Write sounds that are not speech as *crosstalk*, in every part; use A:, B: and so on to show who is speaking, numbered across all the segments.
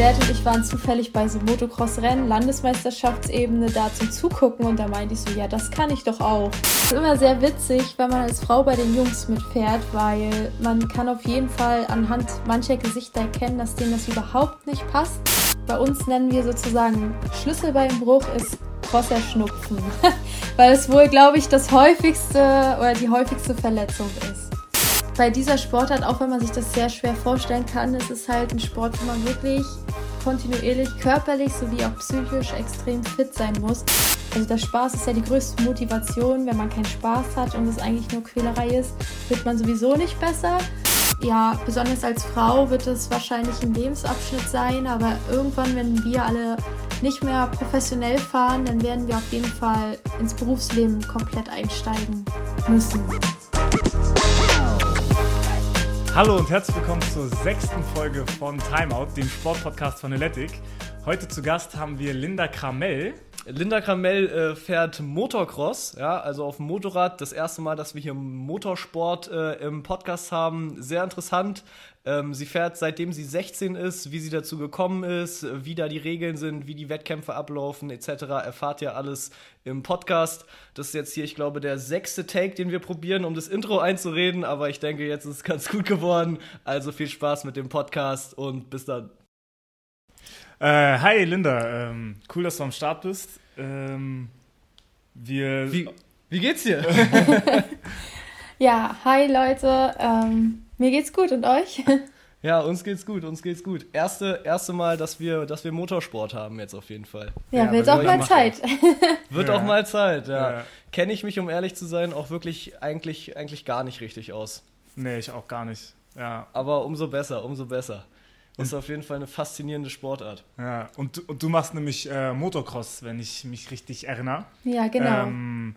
A: Dad und ich waren zufällig bei so Motocross-Rennen, Landesmeisterschaftsebene, da zum Zugucken und da meinte ich so, ja, das kann ich doch auch. Es ist immer sehr witzig, wenn man als Frau bei den Jungs mitfährt, weil man kann auf jeden Fall anhand mancher Gesichter erkennen, dass denen das überhaupt nicht passt. Bei uns nennen wir sozusagen Schlüsselbeinbruch ist krosser Schnupfen, *laughs* weil es wohl, glaube ich, das häufigste oder die häufigste Verletzung ist bei dieser Sportart, auch wenn man sich das sehr schwer vorstellen kann, ist es halt ein Sport, wo man wirklich kontinuierlich körperlich sowie auch psychisch extrem fit sein muss. Also der Spaß ist ja die größte Motivation. Wenn man keinen Spaß hat und es eigentlich nur Quälerei ist, wird man sowieso nicht besser. Ja, besonders als Frau wird es wahrscheinlich ein Lebensabschnitt sein, aber irgendwann, wenn wir alle nicht mehr professionell fahren, dann werden wir auf jeden Fall ins Berufsleben komplett einsteigen müssen.
B: Hallo und herzlich willkommen zur sechsten Folge von Timeout, dem Sportpodcast von Eletic. Heute zu Gast haben wir Linda Kramell.
C: Linda Kramell äh, fährt Motocross, ja, also auf dem Motorrad. Das erste Mal, dass wir hier Motorsport äh, im Podcast haben. Sehr interessant. Ähm, sie fährt seitdem sie 16 ist, wie sie dazu gekommen ist, wie da die Regeln sind, wie die Wettkämpfe ablaufen, etc. Erfahrt ihr alles im Podcast. Das ist jetzt hier, ich glaube, der sechste Take, den wir probieren, um das Intro einzureden. Aber ich denke, jetzt ist es ganz gut geworden. Also viel Spaß mit dem Podcast und bis dann.
B: Äh, hi Linda, ähm, cool, dass du am Start bist. Ähm, wir.
C: Wie, wie geht's dir? *laughs*
A: ja, hi Leute. Ähm mir geht's gut und euch? *laughs*
C: Ja, uns geht's gut, uns geht's gut. Erste, erste Mal, dass wir, dass wir Motorsport haben jetzt auf jeden Fall.
A: Ja, ja wird auch mal Zeit. *laughs*
C: Wird ja. auch mal Zeit, ja. ja. Kenne ich mich, um ehrlich zu sein, auch wirklich eigentlich, eigentlich gar nicht richtig aus.
B: Nee, ich auch gar nicht. Ja.
C: Aber umso besser, umso besser. Und ist auf jeden Fall eine faszinierende Sportart.
B: Ja, und, und du machst nämlich äh, Motocross, wenn ich mich richtig erinnere.
A: Ja, genau. Ähm,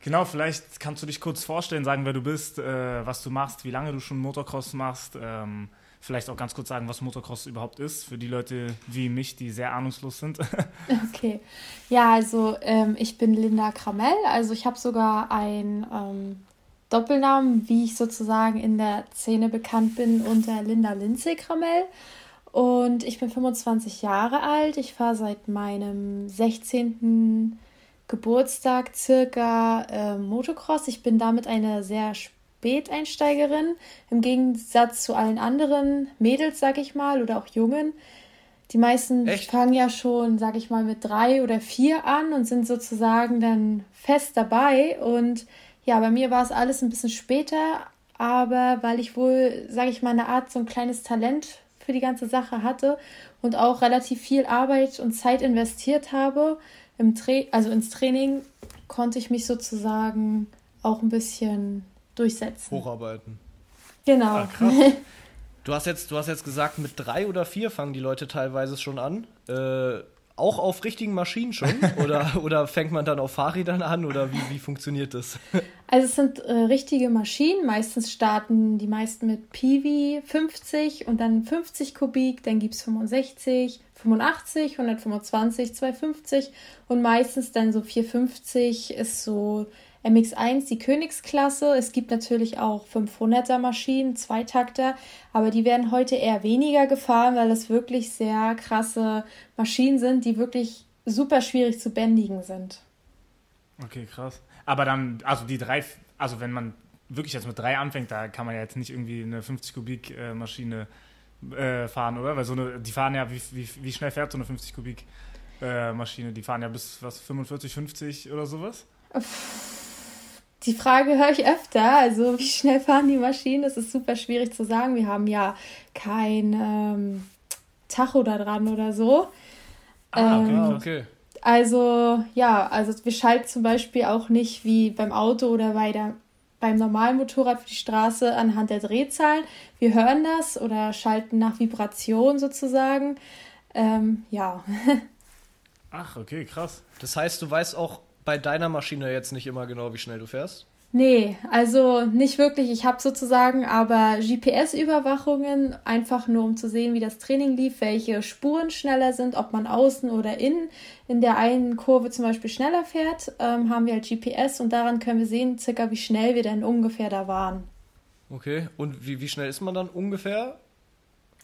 B: Genau, vielleicht kannst du dich kurz vorstellen, sagen, wer du bist, äh, was du machst, wie lange du schon Motocross machst. Ähm, vielleicht auch ganz kurz sagen, was Motocross überhaupt ist, für die Leute wie mich, die sehr ahnungslos sind. *laughs*
A: okay. Ja, also ähm, ich bin Linda Kramell. Also ich habe sogar einen ähm, Doppelnamen, wie ich sozusagen in der Szene bekannt bin, unter Linda Lindsay Kramell. Und ich bin 25 Jahre alt. Ich fahre seit meinem 16. Geburtstag circa äh, Motocross. Ich bin damit eine sehr Späteinsteigerin, im Gegensatz zu allen anderen Mädels, sag ich mal, oder auch Jungen. Die meisten Echt? fangen ja schon, sag ich mal, mit drei oder vier an und sind sozusagen dann fest dabei. Und ja, bei mir war es alles ein bisschen später, aber weil ich wohl, sag ich mal, eine Art so ein kleines Talent für die ganze Sache hatte und auch relativ viel Arbeit und Zeit investiert habe, im Tra also ins Training konnte ich mich sozusagen auch ein bisschen durchsetzen.
C: Hocharbeiten.
A: Genau. Ah, krass. *laughs*
C: Du hast, jetzt, du hast jetzt gesagt, mit drei oder vier fangen die Leute teilweise schon an. Äh, auch auf richtigen Maschinen schon? *laughs* Oder, oder fängt man dann auf Fahrrädern an? Oder wie, wie funktioniert das?
A: Also es sind äh, richtige Maschinen. Meistens starten die meisten mit Piwi 50 und dann 50 Kubik. Dann gibt es 65, 85, 125, 250 und meistens dann so 450 ist so MX1 die Königsklasse. Es gibt natürlich auch 500er Maschinen, Zweitakter, aber die werden heute eher weniger gefahren, weil das wirklich sehr krasse Maschinen sind, die wirklich super schwierig zu bändigen sind.
B: Okay, krass. Aber dann, also die drei, also wenn man wirklich jetzt mit drei anfängt, da kann man ja jetzt nicht irgendwie eine 50 Kubik äh, Maschine äh, fahren, oder? Weil so eine, die fahren ja, wie, wie, wie schnell fährt so eine 50 Kubik äh, Maschine? Die fahren ja bis was 45, 50 oder sowas?
A: Die Frage höre ich öfter. Also, wie schnell fahren die Maschinen? Das ist super schwierig zu sagen. Wir haben ja kein ähm, Tacho da dran oder so.
C: Ah, okay, ähm, okay.
A: Also, ja, also wir schalten zum Beispiel auch nicht wie beim Auto oder bei der, beim normalen Motorrad für die Straße anhand der Drehzahlen. Wir hören das oder schalten nach Vibration sozusagen. Ähm, ja. *laughs*
B: Ach, okay, krass.
C: Das heißt, du weißt auch bei deiner Maschine jetzt nicht immer genau, wie schnell du fährst?
A: Nee, also nicht wirklich. Ich habe sozusagen aber GPS-Überwachungen, einfach nur um zu sehen, wie das Training lief, welche Spuren schneller sind, ob man außen oder innen in der einen Kurve zum Beispiel schneller fährt, ähm, haben wir halt GPS und daran können wir sehen, circa wie schnell wir denn ungefähr da waren.
C: Okay, und wie, wie schnell ist man dann ungefähr?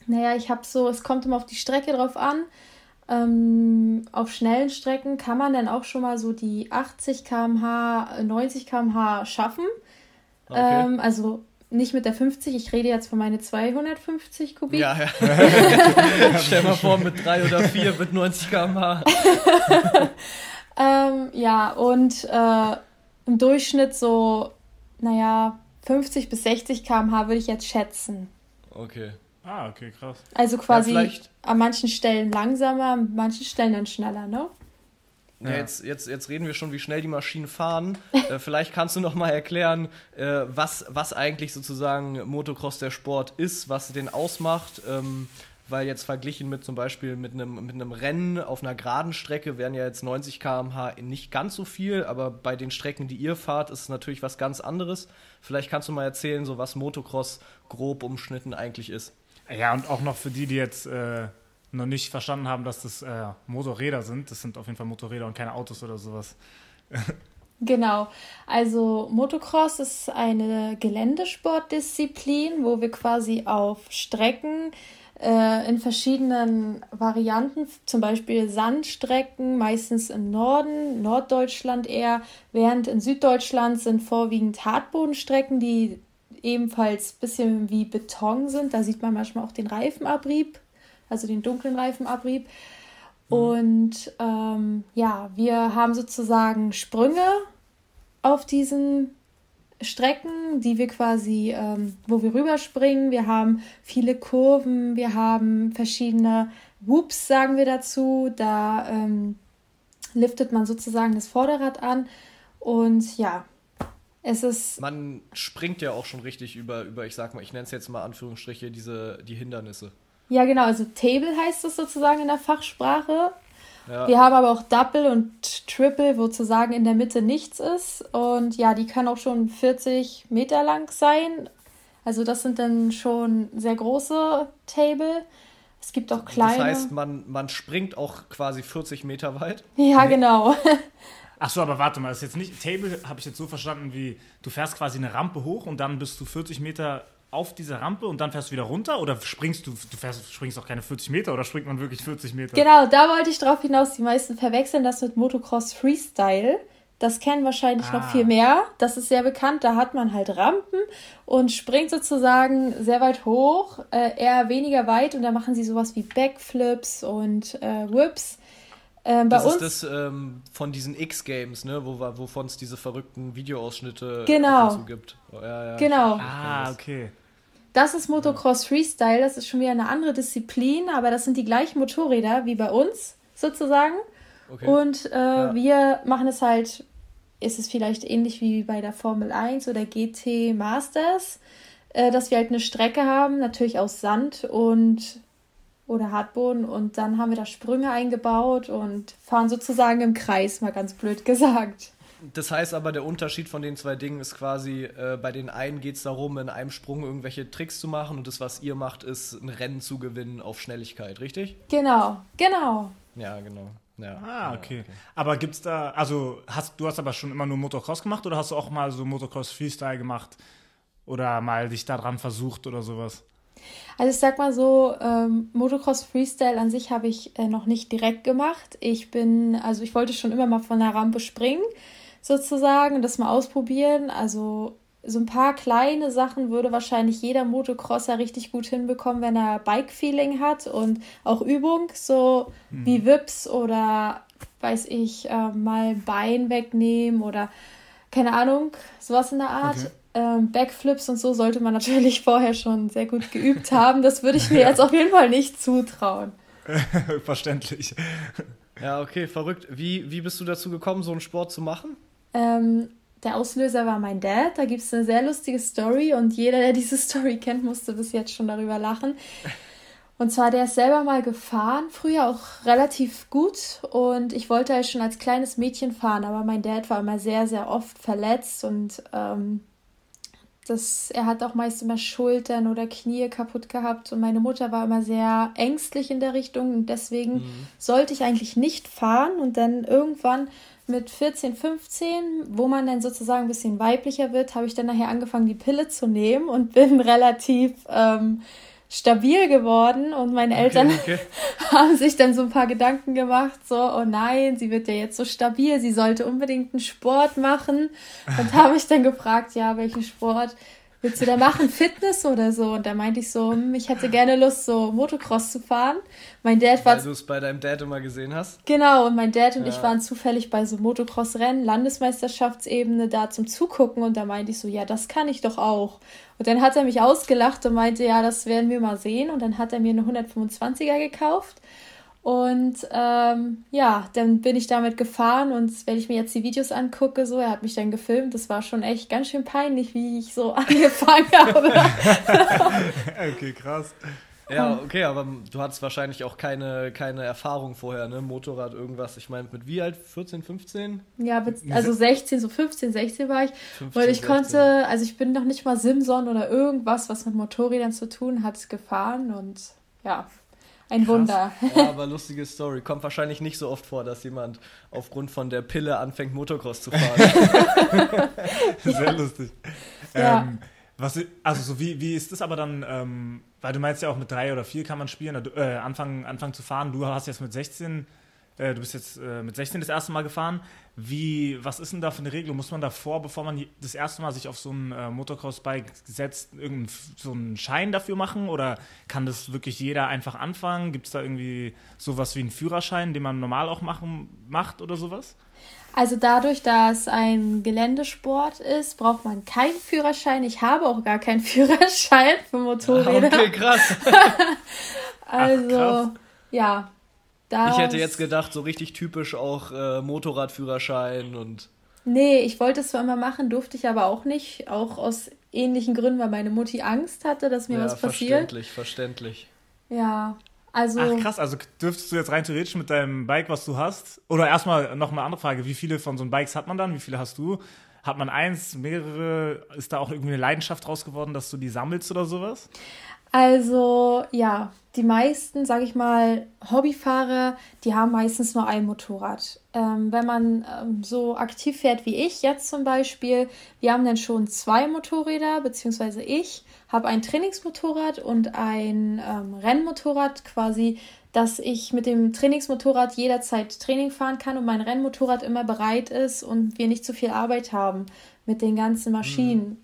A: Naja, ich habe so, es kommt immer auf die Strecke drauf an. Ähm, auf schnellen Strecken kann man dann auch schon mal so die 80 km/h, 90 km/h schaffen. Okay. Ähm, also nicht mit der 50, ich rede jetzt von meine 250 Kubik. Ja, ja. *laughs*
C: Stell mal vor, mit 3 oder 4 mit 90 km/h.
A: ähm, ja, und äh, im Durchschnitt so, naja, 50 bis 60 km/h würde ich jetzt schätzen.
C: Okay.
B: Ah, okay, krass.
A: Also quasi ja, an manchen Stellen langsamer, an manchen Stellen dann schneller, ne?
C: Ja, jetzt, jetzt, jetzt reden wir schon, wie schnell die Maschinen fahren. *laughs* äh, vielleicht kannst du noch mal erklären, äh, was, was eigentlich sozusagen Motocross der Sport ist, was den ausmacht. Ähm, weil jetzt verglichen mit zum Beispiel mit einem, mit einem Rennen auf einer geraden Strecke wären ja jetzt 90 km/h nicht ganz so viel, aber bei den Strecken, die ihr fahrt, ist es natürlich was ganz anderes. Vielleicht kannst du mal erzählen, so was Motocross grob umschnitten eigentlich ist.
B: Ja, und auch noch für die, die jetzt äh, noch nicht verstanden haben, dass das äh, Motorräder sind. Das sind auf jeden Fall Motorräder und keine Autos oder sowas. *laughs*
A: Genau. Also Motocross ist eine Geländesportdisziplin, wo wir quasi auf Strecken äh, in verschiedenen Varianten, zum Beispiel Sandstrecken, meistens im Norden, Norddeutschland eher, während in Süddeutschland sind vorwiegend Hartbodenstrecken, die ebenfalls ein bisschen wie Beton sind. Da sieht man manchmal auch den Reifenabrieb, also den dunklen Reifenabrieb. Mhm. Und ähm, ja, wir haben sozusagen Sprünge auf diesen Strecken, die wir quasi, ähm, wo wir rüberspringen. Wir haben viele Kurven, wir haben verschiedene Whoops, sagen wir dazu. Da ähm, liftet man sozusagen das Vorderrad an. Und ja, es ist.
C: Man springt ja auch schon richtig über, über ich sag mal, ich nenne es jetzt mal Anführungsstriche, diese, die Hindernisse.
A: Ja, genau, also Table heißt es sozusagen in der Fachsprache. Ja. Wir haben aber auch Double und Triple, wo zu sagen in der Mitte nichts ist. Und ja, die können auch schon 40 Meter lang sein. Also das sind dann schon sehr große Table. Es gibt auch kleine. Das
C: heißt, man, man springt auch quasi 40 Meter weit?
A: Ja, genau. *laughs*
B: Ach so, aber warte mal, das ist jetzt nicht Table, habe ich jetzt so verstanden, wie du fährst quasi eine Rampe hoch und dann bist du 40 Meter auf diese Rampe und dann fährst du wieder runter oder springst du, du fährst, springst auch keine 40 Meter oder springt man wirklich 40 Meter?
A: Genau, da wollte ich drauf hinaus. Die meisten verwechseln das mit Motocross Freestyle. Das kennen wahrscheinlich ah. noch viel mehr. Das ist sehr bekannt. Da hat man halt Rampen und springt sozusagen sehr weit hoch, äh, eher weniger weit und da machen sie sowas wie Backflips und äh, Whips.
C: Ähm, das ist das ähm, von diesen X-Games, ne? Wo, wovon es diese verrückten Videoausschnitte
A: genau.
C: gibt.
A: Oh, ja, ja, genau.
B: Ah, okay.
A: Das ist Motocross Freestyle, das ist schon wieder eine andere Disziplin, aber das sind die gleichen Motorräder wie bei uns sozusagen. Okay. Und äh, ja. wir machen es halt, ist es vielleicht ähnlich wie bei der Formel 1 oder GT Masters, äh, dass wir halt eine Strecke haben, natürlich aus Sand und oder Hartboden und dann haben wir da Sprünge eingebaut und fahren sozusagen im Kreis, mal ganz blöd gesagt.
C: Das heißt aber, der Unterschied von den zwei Dingen ist quasi, äh, bei den einen geht es darum, in einem Sprung irgendwelche Tricks zu machen und das, was ihr macht, ist ein Rennen zu gewinnen auf Schnelligkeit, richtig?
A: Genau, genau.
C: Ja, genau. Ja.
B: Ah, okay. okay. Aber gibt's da, also hast du hast aber schon immer nur Motocross gemacht oder hast du auch mal so Motocross Freestyle gemacht oder mal dich daran versucht oder sowas?
A: Also ich sag mal so, ähm, Motocross Freestyle an sich habe ich äh, noch nicht direkt gemacht. Ich bin, also ich wollte schon immer mal von der Rampe springen, sozusagen, das mal ausprobieren. Also so ein paar kleine Sachen würde wahrscheinlich jeder Motocrosser richtig gut hinbekommen, wenn er Bike-Feeling hat und auch Übung, so mhm. wie Wips oder weiß ich, äh, mal Bein wegnehmen oder keine Ahnung, sowas in der Art. Okay ähm, Backflips und so sollte man natürlich *laughs* vorher schon sehr gut geübt haben. Das würde ich mir *laughs* ja. jetzt auf jeden Fall nicht zutrauen. *laughs*
B: Verständlich.
C: Ja, okay, verrückt. Wie, wie bist du dazu gekommen, so einen Sport zu machen?
A: Ähm, der Auslöser war mein Dad. Da gibt es eine sehr lustige Story und jeder, der diese Story kennt, musste bis jetzt schon darüber lachen. Und zwar, der ist selber mal gefahren, früher auch relativ gut. Und ich wollte halt schon als kleines Mädchen fahren, aber mein Dad war immer sehr, sehr oft verletzt und ähm, das, er hat auch meist immer Schultern oder Knie kaputt gehabt und meine Mutter war immer sehr ängstlich in der Richtung und deswegen mhm. sollte ich eigentlich nicht fahren und dann irgendwann mit 14, 15, wo man dann sozusagen ein bisschen weiblicher wird, habe ich dann nachher angefangen, die Pille zu nehmen und bin *laughs* relativ ähm, stabil geworden und meine Eltern
C: okay. *laughs*
A: haben sich dann so ein paar Gedanken gemacht, so, oh nein, sie wird ja jetzt so stabil, sie sollte unbedingt einen Sport machen und *laughs* habe ich dann gefragt, ja, welchen Sport willst du da machen? Fitness oder so? Und da meinte ich so, hm, ich hätte gerne Lust, so Motocross zu fahren. Mein Dad war.
C: Weil du es bei deinem Dad immer gesehen hast?
A: Genau, und mein Dad und ja. ich waren zufällig bei so Motocross-Rennen, Landesmeisterschaftsebene da zum Zugucken und da meinte ich so, ja, das kann ich doch auch. Und dann hat er mich ausgelacht und meinte, ja, das werden wir mal sehen. Und dann hat er mir eine 125er gekauft. Und ähm, ja, dann bin ich damit gefahren und wenn ich mir jetzt die Videos angucke, so, er hat mich dann gefilmt, das war schon echt ganz schön peinlich, wie ich so *laughs* angefangen habe. *laughs*
B: okay, krass.
C: Ja, okay, aber du hattest wahrscheinlich auch keine, keine Erfahrung vorher, ne? Motorrad, irgendwas. Ich meine, mit wie alt? 14, 15?
A: Ja, also 16, so 15, 16 war ich. 15, weil ich 16. konnte, also ich bin noch nicht mal Simson oder irgendwas, was mit Motorrädern zu tun hat, gefahren und ja, ein Wunder.
C: Ja, *laughs* aber lustige Story. Kommt wahrscheinlich nicht so oft vor, dass jemand aufgrund von der Pille anfängt, Motocross zu fahren. *laughs*
B: Sehr lustig. Ja. Ähm, was, also so wie, wie ist das aber dann, ähm, weil du meinst ja auch mit drei oder vier kann man spielen, äh, anfangen, anfangen zu fahren. Du hast jetzt mit 16 äh, du bist jetzt äh, mit 16 das erste Mal gefahren. Wie, was ist denn da für eine Regelung? Muss man davor, bevor man das erste Mal sich auf so ein äh, Motocross-Bike setzt, irgendeinen so einen Schein dafür machen? Oder kann das wirklich jeder einfach anfangen? Gibt es da irgendwie sowas wie einen Führerschein, den man normal auch machen, macht oder sowas?
A: Also dadurch, dass ein Geländesport ist, braucht man keinen Führerschein. Ich habe auch gar keinen *laughs* Führerschein für Motorräder.
C: Okay, krass. *laughs*
A: also, Ach, krass. ja,
C: das ich hätte jetzt gedacht, so richtig typisch auch äh, Motorradführerschein und.
A: Nee, ich wollte es zwar immer machen, durfte ich aber auch nicht. Auch aus ähnlichen Gründen, weil meine Mutti Angst hatte, dass mir ja, was passiert.
C: Verständlich, verständlich.
A: Ja, also.
B: Ach krass, also dürftest du jetzt rein theoretisch mit deinem Bike, was du hast, oder erstmal noch eine andere Frage, wie viele von so einem Bikes hat man dann? Wie viele hast du? Hat man eins, mehrere? Ist da auch irgendwie eine Leidenschaft draus geworden, dass du die sammelst oder sowas?
A: Also ja, die meisten, sage ich mal, Hobbyfahrer, die haben meistens nur ein Motorrad. Ähm, wenn man ähm, so aktiv fährt wie ich jetzt zum Beispiel, wir haben dann schon zwei Motorräder, beziehungsweise ich habe ein Trainingsmotorrad und ein ähm, Rennmotorrad quasi, dass ich mit dem Trainingsmotorrad jederzeit Training fahren kann und mein Rennmotorrad immer bereit ist und wir nicht zu viel Arbeit haben mit den ganzen Maschinen. Mhm.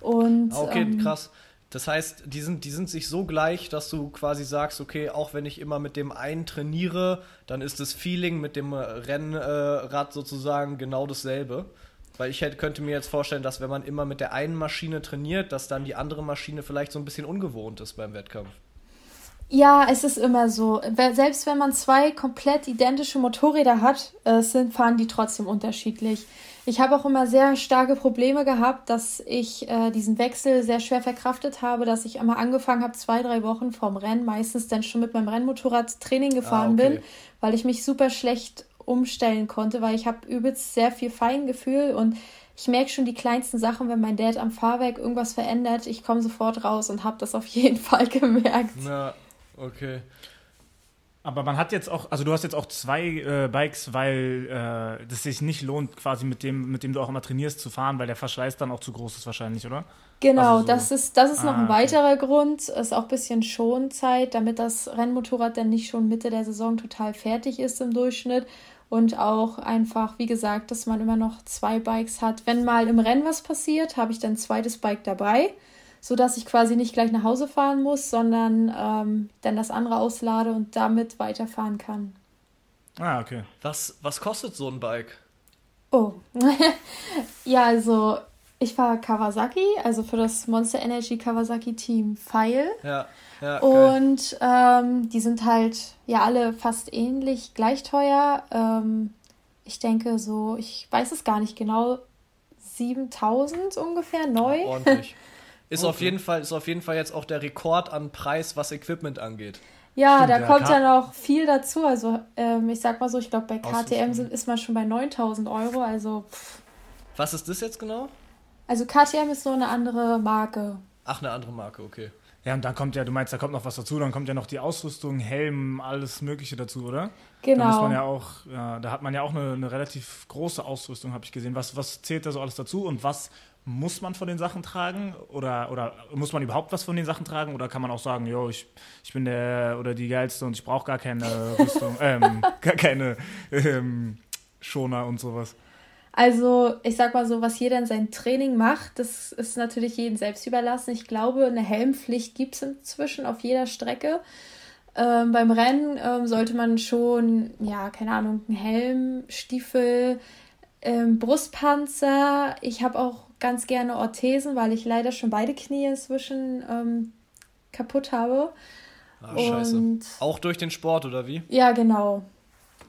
A: Und,
C: okay, ähm, krass. Das heißt, die sind, die sind sich so gleich, dass du quasi sagst, okay, auch wenn ich immer mit dem einen trainiere, dann ist das Feeling mit dem Rennrad sozusagen genau dasselbe. Weil ich hätte, könnte mir jetzt vorstellen, dass wenn man immer mit der einen Maschine trainiert, dass dann die andere Maschine vielleicht so ein bisschen ungewohnt ist beim Wettkampf.
A: Ja, es ist immer so. Selbst wenn man zwei komplett identische Motorräder hat, äh, sind, fahren die trotzdem unterschiedlich. Ich habe auch immer sehr starke Probleme gehabt, dass ich äh, diesen Wechsel sehr schwer verkraftet habe, dass ich immer angefangen habe, zwei, drei Wochen vorm Rennen, meistens dann schon mit meinem Rennmotorrad Training gefahren ah, okay. bin, weil ich mich super schlecht umstellen konnte, weil ich habe übelst sehr viel Feingefühl und ich merke schon die kleinsten Sachen, wenn mein Dad am Fahrwerk irgendwas verändert, ich komme sofort raus und habe das auf jeden *laughs* Fall gemerkt.
C: Na, okay.
B: Aber man hat jetzt auch, also du hast jetzt auch zwei äh, Bikes, weil äh, das sich nicht lohnt, quasi mit dem, mit dem du auch immer trainierst, zu fahren, weil der Verschleiß dann auch zu groß ist wahrscheinlich, oder?
A: Genau, also so. das ist, das ist ah, noch ein weiterer okay. Grund. Ist auch ein bisschen Schonzeit, damit das Rennmotorrad dann nicht schon Mitte der Saison total fertig ist im Durchschnitt. Und auch einfach, wie gesagt, dass man immer noch zwei Bikes hat. Wenn mal im Rennen was passiert, habe ich dann ein zweites Bike dabei sodass ich quasi nicht gleich nach Hause fahren muss, sondern ähm, dann das andere auslade und damit weiterfahren kann.
B: Ah, okay.
C: Was, was kostet so ein Bike?
A: Oh, *laughs* ja, also ich fahre Kawasaki, also für das Monster Energy Kawasaki Team Pfeil.
C: Ja, ja.
A: Und ähm, die sind halt ja alle fast ähnlich, gleich teuer. Ähm, ich denke so, ich weiß es gar nicht genau, 7000 ungefähr neu. Ja,
C: ordentlich. *laughs* Ist, okay. auf jeden Fall, ist auf jeden Fall jetzt auch der Rekord an Preis, was Equipment angeht.
A: Ja, Stimmt, da kommt ja noch viel dazu. Also, ähm, ich sag mal so, ich glaube, bei KTM sind, ist man schon bei 9000 Euro. Also, pff.
C: Was ist das jetzt genau?
A: Also, KTM ist so eine andere Marke.
C: Ach, eine andere Marke, okay.
B: Ja, und dann kommt ja, du meinst, da kommt noch was dazu, dann kommt ja noch die Ausrüstung, Helm, alles Mögliche dazu, oder?
A: Genau.
B: Da muss man ja auch, ja, da hat man ja auch eine, eine relativ große Ausrüstung, habe ich gesehen. Was, was zählt da so alles dazu und was muss man von den Sachen tragen oder, oder muss man überhaupt was von den Sachen tragen oder kann man auch sagen, jo, ich, ich bin der oder die geilste und ich brauche gar keine *laughs* Rüstung, ähm, gar keine ähm, Schoner und sowas?
A: Also, ich sag mal so, was jeder in seinem Training macht, das ist natürlich jedem selbst überlassen. Ich glaube, eine Helmpflicht gibt es inzwischen auf jeder Strecke. Ähm, beim Rennen ähm, sollte man schon, ja, keine Ahnung, einen Helm, Stiefel, ähm, Brustpanzer. Ich habe auch ganz gerne Orthesen, weil ich leider schon beide Knie inzwischen ähm, kaputt habe.
C: Ah, scheiße. Auch durch den Sport, oder wie?
A: Ja, genau.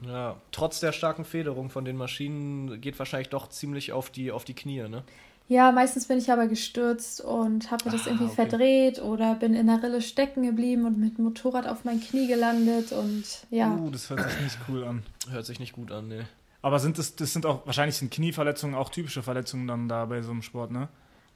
C: Ja, trotz der starken Federung von den Maschinen geht wahrscheinlich doch ziemlich auf die, auf die Knie, ne?
A: Ja, meistens bin ich aber gestürzt und habe mir das ah, irgendwie okay. verdreht oder bin in der Rille stecken geblieben und mit dem Motorrad auf mein Knie gelandet und ja.
B: Uh, das hört sich nicht cool an.
C: Hört sich nicht gut an, ne.
B: Aber sind das, das sind auch, wahrscheinlich sind Knieverletzungen auch typische Verletzungen dann da bei so einem Sport, ne?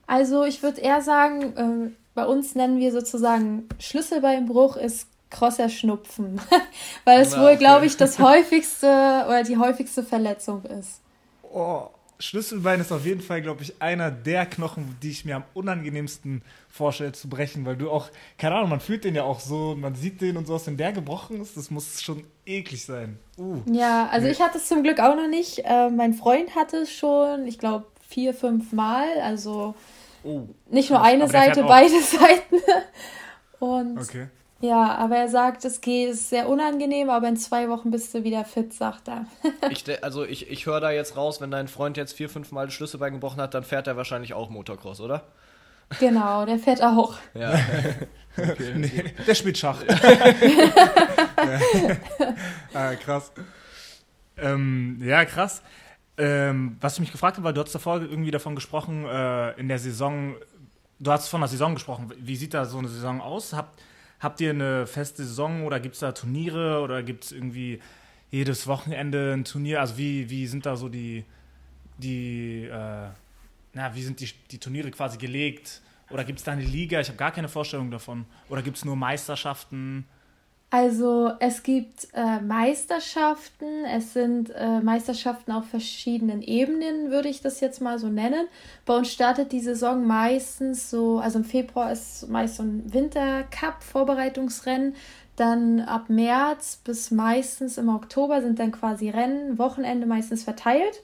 A: Also ich würde eher sagen, äh, bei uns nennen wir sozusagen Schlüsselbeinbruch ist krosser Schnupfen, *laughs* weil es wohl, okay. glaube ich, das *laughs* häufigste oder die häufigste Verletzung ist.
B: Oh, Schlüsselbein ist auf jeden Fall, glaube ich, einer der Knochen, die ich mir am unangenehmsten vorstelle zu brechen, weil du auch, keine Ahnung, man fühlt den ja auch so, man sieht den und so, aus, wenn der gebrochen ist, das muss schon eklig sein. Uh.
A: Ja, also nee. ich hatte es zum Glück auch noch nicht. Äh, mein Freund hatte es schon, ich glaube, vier, fünf Mal, also oh. nicht nur eine Seite, beide *laughs* Seiten. Und okay. Ja, aber er sagt, es geht, ist sehr unangenehm, aber in zwei Wochen bist du wieder fit, sagt er. *laughs*
C: ich, also ich, ich höre da jetzt raus, wenn dein Freund jetzt vier, fünf Mal das Schlüsselbein gebrochen hat, dann fährt er wahrscheinlich auch Motocross, oder?
A: Genau, der fährt auch. Ja. *laughs*
B: Okay. nee, der spielt Schach. *laughs* ah, krass. Ähm, ja, krass. Ähm, was ich mich gefragt habe, weil du hast davor irgendwie davon gesprochen, äh, in der Saison, du hast von der Saison gesprochen. Wie sieht da so eine Saison aus? Habt, Habt ihr eine feste Saison oder gibt es da Turniere oder gibt es irgendwie jedes Wochenende ein Turnier? Also wie, wie sind da so die, die äh, na, wie sind die, die Turniere quasi gelegt? Oder gibt es da eine Liga? Ich habe gar keine Vorstellung davon. Oder gibt es nur Meisterschaften?
A: Also es gibt äh, Meisterschaften, es sind äh, Meisterschaften auf verschiedenen Ebenen, würde ich das jetzt mal so nennen. Bei uns startet die Saison meistens so, also im Februar ist meist so ein Wintercup-Vorbereitungsrennen. Dann ab März bis meistens im Oktober sind dann quasi Rennen, Wochenende meistens verteilt.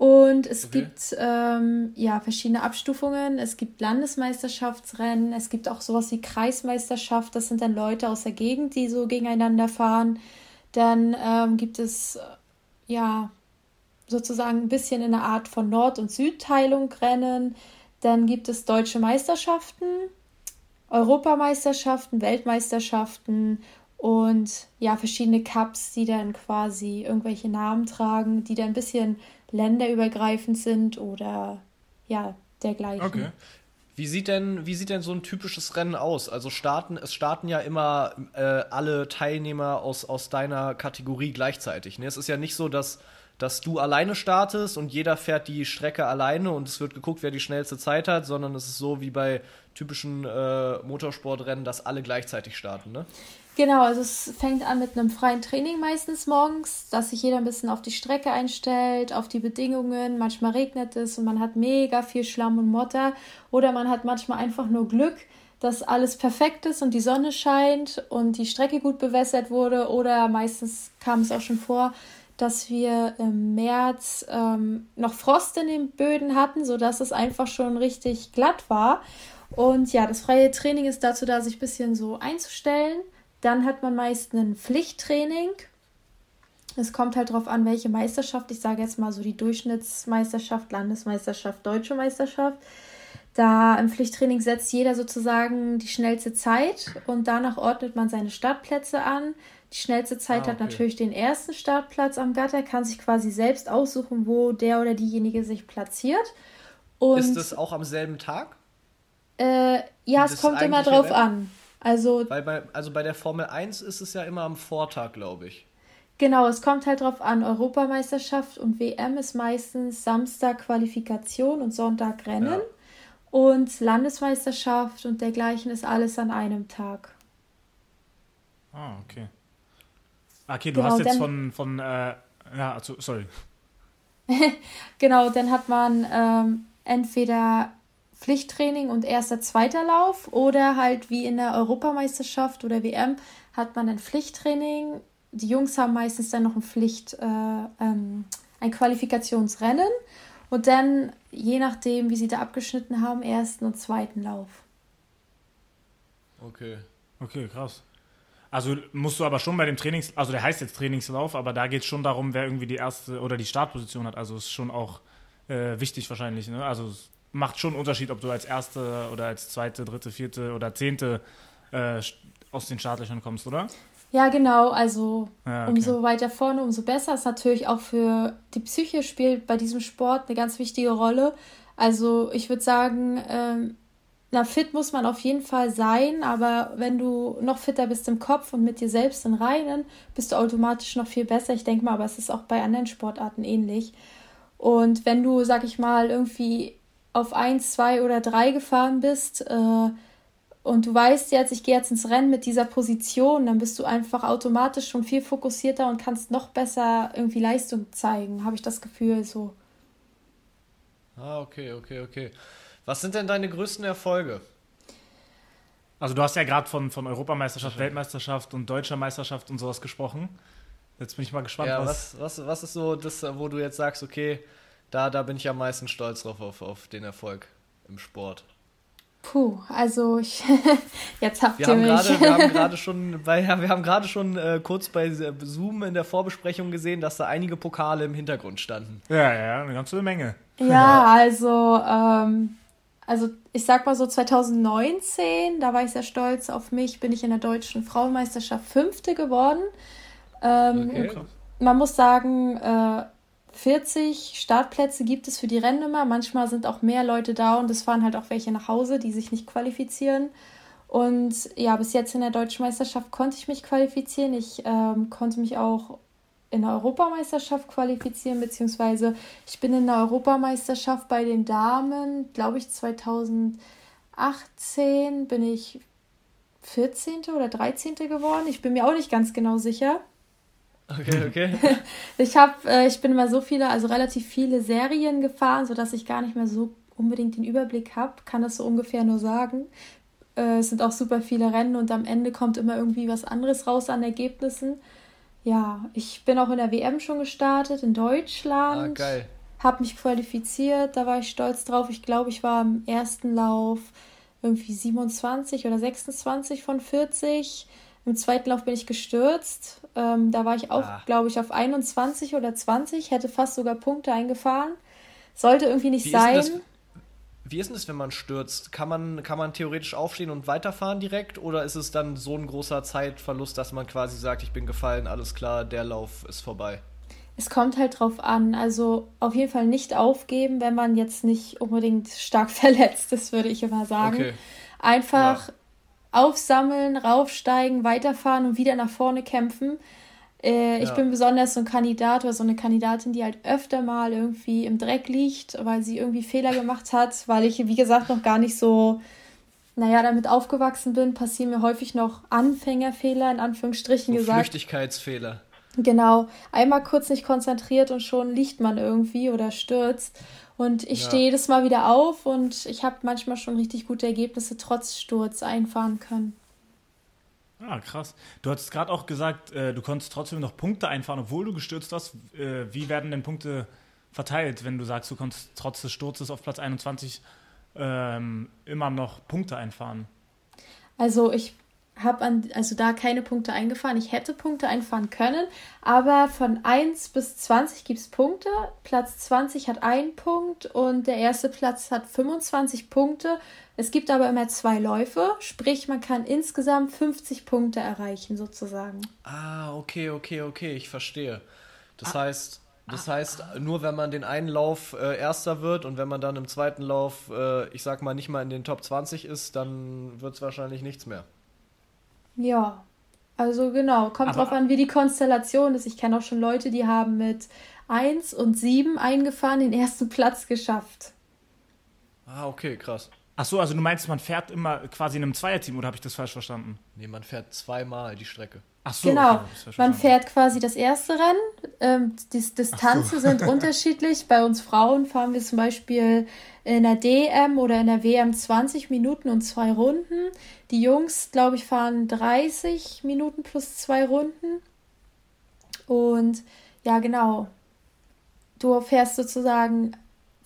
A: Und es okay. gibt ähm, ja verschiedene Abstufungen. Es gibt Landesmeisterschaftsrennen, es gibt auch sowas wie Kreismeisterschaft. Das sind dann Leute aus der Gegend, die so gegeneinander fahren. Dann ähm, gibt es ja sozusagen ein bisschen in der Art von Nord- und Südteilung Rennen. Dann gibt es deutsche Meisterschaften, Europameisterschaften, Weltmeisterschaften und ja, verschiedene Cups, die dann quasi irgendwelche Namen tragen, die dann ein bisschen länderübergreifend sind oder ja, dergleichen. Okay.
C: Wie sieht denn, wie sieht denn so ein typisches Rennen aus? Also starten, es starten ja immer äh, alle Teilnehmer aus, aus deiner Kategorie gleichzeitig. Ne? Es ist ja nicht so, dass, dass du alleine startest und jeder fährt die Strecke alleine und es wird geguckt, wer die schnellste Zeit hat, sondern es ist so wie bei typischen äh, Motorsportrennen, dass alle gleichzeitig starten, ne?
A: Genau, also es fängt an mit einem freien Training meistens morgens, dass sich jeder ein bisschen auf die Strecke einstellt, auf die Bedingungen. Manchmal regnet es und man hat mega viel Schlamm und Motter. Oder man hat manchmal einfach nur Glück, dass alles perfekt ist und die Sonne scheint und die Strecke gut bewässert wurde. Oder meistens kam es auch schon vor, dass wir im März ähm, noch Frost in den Böden hatten, sodass es einfach schon richtig glatt war. Und ja, das freie Training ist dazu da, sich ein bisschen so einzustellen dann hat man meist ein Pflichttraining. Es kommt halt darauf an, welche Meisterschaft. Ich sage jetzt mal so die Durchschnittsmeisterschaft, Landesmeisterschaft, Deutsche Meisterschaft. Da im Pflichttraining setzt jeder sozusagen die schnellste Zeit und danach ordnet man seine Startplätze an. Die schnellste Zeit ah, okay. hat natürlich den ersten Startplatz am Gatter, kann sich quasi selbst aussuchen, wo der oder diejenige sich platziert.
C: Und, ist das auch am selben Tag?
A: Äh, ja, es kommt immer drauf Event? an. Also,
C: Weil bei, also bei der Formel 1 ist es ja immer am Vortag, glaube ich.
A: Genau, es kommt halt drauf an. Europameisterschaft und WM ist meistens Samstag Qualifikation und Sonntag Rennen. Ja. Und Landesmeisterschaft und dergleichen ist alles an einem Tag.
B: Ah, okay. Okay, du genau, hast jetzt von, von äh, ja, also, sorry. *laughs*
A: genau, dann hat man ähm, entweder Pflichttraining und erster, zweiter Lauf oder halt wie in der Europameisterschaft oder WM hat man ein Pflichttraining. Die Jungs haben meistens dann noch ein Pflicht, äh, ähm, ein Qualifikationsrennen und dann, je nachdem, wie sie da abgeschnitten haben, ersten und zweiten Lauf.
B: Okay. Okay, krass. Also musst du aber schon bei dem Trainings, also der heißt jetzt Trainingslauf, aber da geht es schon darum, wer irgendwie die erste oder die Startposition hat. Also ist schon auch äh, wichtig wahrscheinlich. Ne? Also es macht schon einen Unterschied, ob du als erste oder als zweite, dritte, vierte oder zehnte äh, aus den Startlöchern kommst, oder?
A: Ja, genau. Also ja, okay. umso weiter vorne, umso besser. Ist natürlich auch für die Psyche spielt bei diesem Sport eine ganz wichtige Rolle. Also ich würde sagen, ähm, na, fit muss man auf jeden Fall sein, aber wenn du noch fitter bist im Kopf und mit dir selbst im Reinen, bist du automatisch noch viel besser. Ich denke mal, aber es ist auch bei anderen Sportarten ähnlich. Und wenn du, sag ich mal, irgendwie auf eins, zwei oder drei gefahren bist äh, und du weißt jetzt, ich gehe jetzt ins Rennen mit dieser Position, dann bist du einfach automatisch schon viel fokussierter und kannst noch besser irgendwie Leistung zeigen, habe ich das Gefühl so.
C: Ah, okay, okay, okay. Was sind denn deine größten Erfolge?
B: Also du hast ja gerade von, von Europameisterschaft, Weltmeisterschaft und deutscher Meisterschaft und sowas gesprochen. Jetzt bin ich mal gespannt,
C: ja, was, was, was ist so das, wo du jetzt sagst, okay, da, da bin ich am meisten stolz drauf, auf, auf den Erfolg im Sport.
A: Puh, also ich *laughs* jetzt habt
C: wir ihr haben mich. Grade, wir haben *laughs* gerade schon, bei, wir haben gerade schon äh, kurz bei Zoom in der Vorbesprechung gesehen, dass da einige Pokale im Hintergrund standen.
B: Ja, ja, eine ganze Menge.
A: Ja, also ähm, also ich sag mal so 2019, da war ich sehr stolz auf mich, bin ich in der deutschen Frauenmeisterschaft Fünfte geworden. Ähm, okay. Man muss sagen, äh, 40 Startplätze gibt es für die Rennnummer. Manchmal sind auch mehr Leute da und es fahren halt auch welche nach Hause, die sich nicht qualifizieren. Und ja, bis jetzt in der deutschen Meisterschaft konnte ich mich qualifizieren. Ich ähm, konnte mich auch in der Europameisterschaft qualifizieren, beziehungsweise ich bin in der Europameisterschaft bei den Damen, glaube ich, 2018 bin ich 14. oder 13. geworden. Ich bin mir auch nicht ganz genau sicher.
C: Okay, okay. *laughs*
A: ich habe, äh, ich bin immer so viele, also relativ viele Serien gefahren, sodass ich gar nicht mehr so unbedingt den Überblick habe, kann das so ungefähr nur sagen. Äh, es sind auch super viele Rennen und am Ende kommt immer irgendwie was anderes raus an Ergebnissen. Ja, ich bin auch in der WM schon gestartet in Deutschland. Ah, geil. Hab mich qualifiziert, da war ich stolz drauf. Ich glaube, ich war im ersten Lauf irgendwie 27 oder 26 von 40. Im zweiten Lauf bin ich gestürzt. Ähm, da war ich auch, ah. glaube ich, auf 21 oder 20, hätte fast sogar Punkte eingefahren. Sollte irgendwie nicht Wie sein.
C: Ist wie ist denn das, wenn man stürzt? Kann man, kann man theoretisch aufstehen und weiterfahren direkt? Oder ist es dann so ein großer Zeitverlust, dass man quasi sagt, ich bin gefallen, alles klar, der Lauf ist vorbei?
A: Es kommt halt drauf an. Also auf jeden Fall nicht aufgeben, wenn man jetzt nicht unbedingt stark *laughs* verletzt ist, würde ich immer sagen. Okay. Einfach ja. Aufsammeln, raufsteigen, weiterfahren und wieder nach vorne kämpfen. Äh, ich ja. bin besonders so ein Kandidat oder so eine Kandidatin, die halt öfter mal irgendwie im Dreck liegt, weil sie irgendwie Fehler gemacht hat, weil ich, wie gesagt, noch gar nicht so, naja, damit aufgewachsen bin, passieren mir häufig noch Anfängerfehler, in Anführungsstrichen so gesagt.
C: Flüchtigkeitsfehler.
A: Genau. Einmal kurz nicht konzentriert und schon liegt man irgendwie oder stürzt. Und ich ja. stehe jedes Mal wieder auf und ich habe manchmal schon richtig gute Ergebnisse trotz Sturz einfahren können.
B: Ah, krass. Du hattest gerade auch gesagt, äh, du konntest trotzdem noch Punkte einfahren, obwohl du gestürzt hast. Äh, wie werden denn Punkte verteilt, wenn du sagst, du konntest trotz des Sturzes auf Platz 21 ähm, immer noch Punkte einfahren?
A: Also ich habe also da keine Punkte eingefahren. Ich hätte Punkte einfahren können, aber von 1 bis 20 gibt es Punkte. Platz 20 hat einen Punkt und der erste Platz hat 25 Punkte. Es gibt aber immer zwei Läufe, sprich man kann insgesamt 50 Punkte erreichen sozusagen.
C: Ah, okay, okay, okay, ich verstehe. Das ah. heißt, das heißt, nur wenn man den einen Lauf äh, erster wird und wenn man dann im zweiten Lauf, äh, ich sag mal, nicht mal in den Top 20 ist, dann wird es wahrscheinlich nichts mehr.
A: Ja, also genau, kommt aber drauf an, wie die Konstellation ist. Ich kenne auch schon Leute, die haben mit 1 und 7 eingefahren den ersten Platz geschafft.
C: Ah, okay, krass.
B: Ach so, also du meinst, man fährt immer quasi in einem Zweierteam oder habe ich das falsch verstanden?
C: Nee, man fährt zweimal die Strecke.
A: Ach so, genau. Okay, man fährt quasi das erste Rennen. Ähm, die Distanzen so. sind unterschiedlich. Bei uns Frauen fahren wir zum Beispiel in der DM oder in der WM 20 Minuten und zwei Runden. Die Jungs, glaube ich, fahren 30 Minuten plus zwei Runden. Und ja, genau. Du fährst sozusagen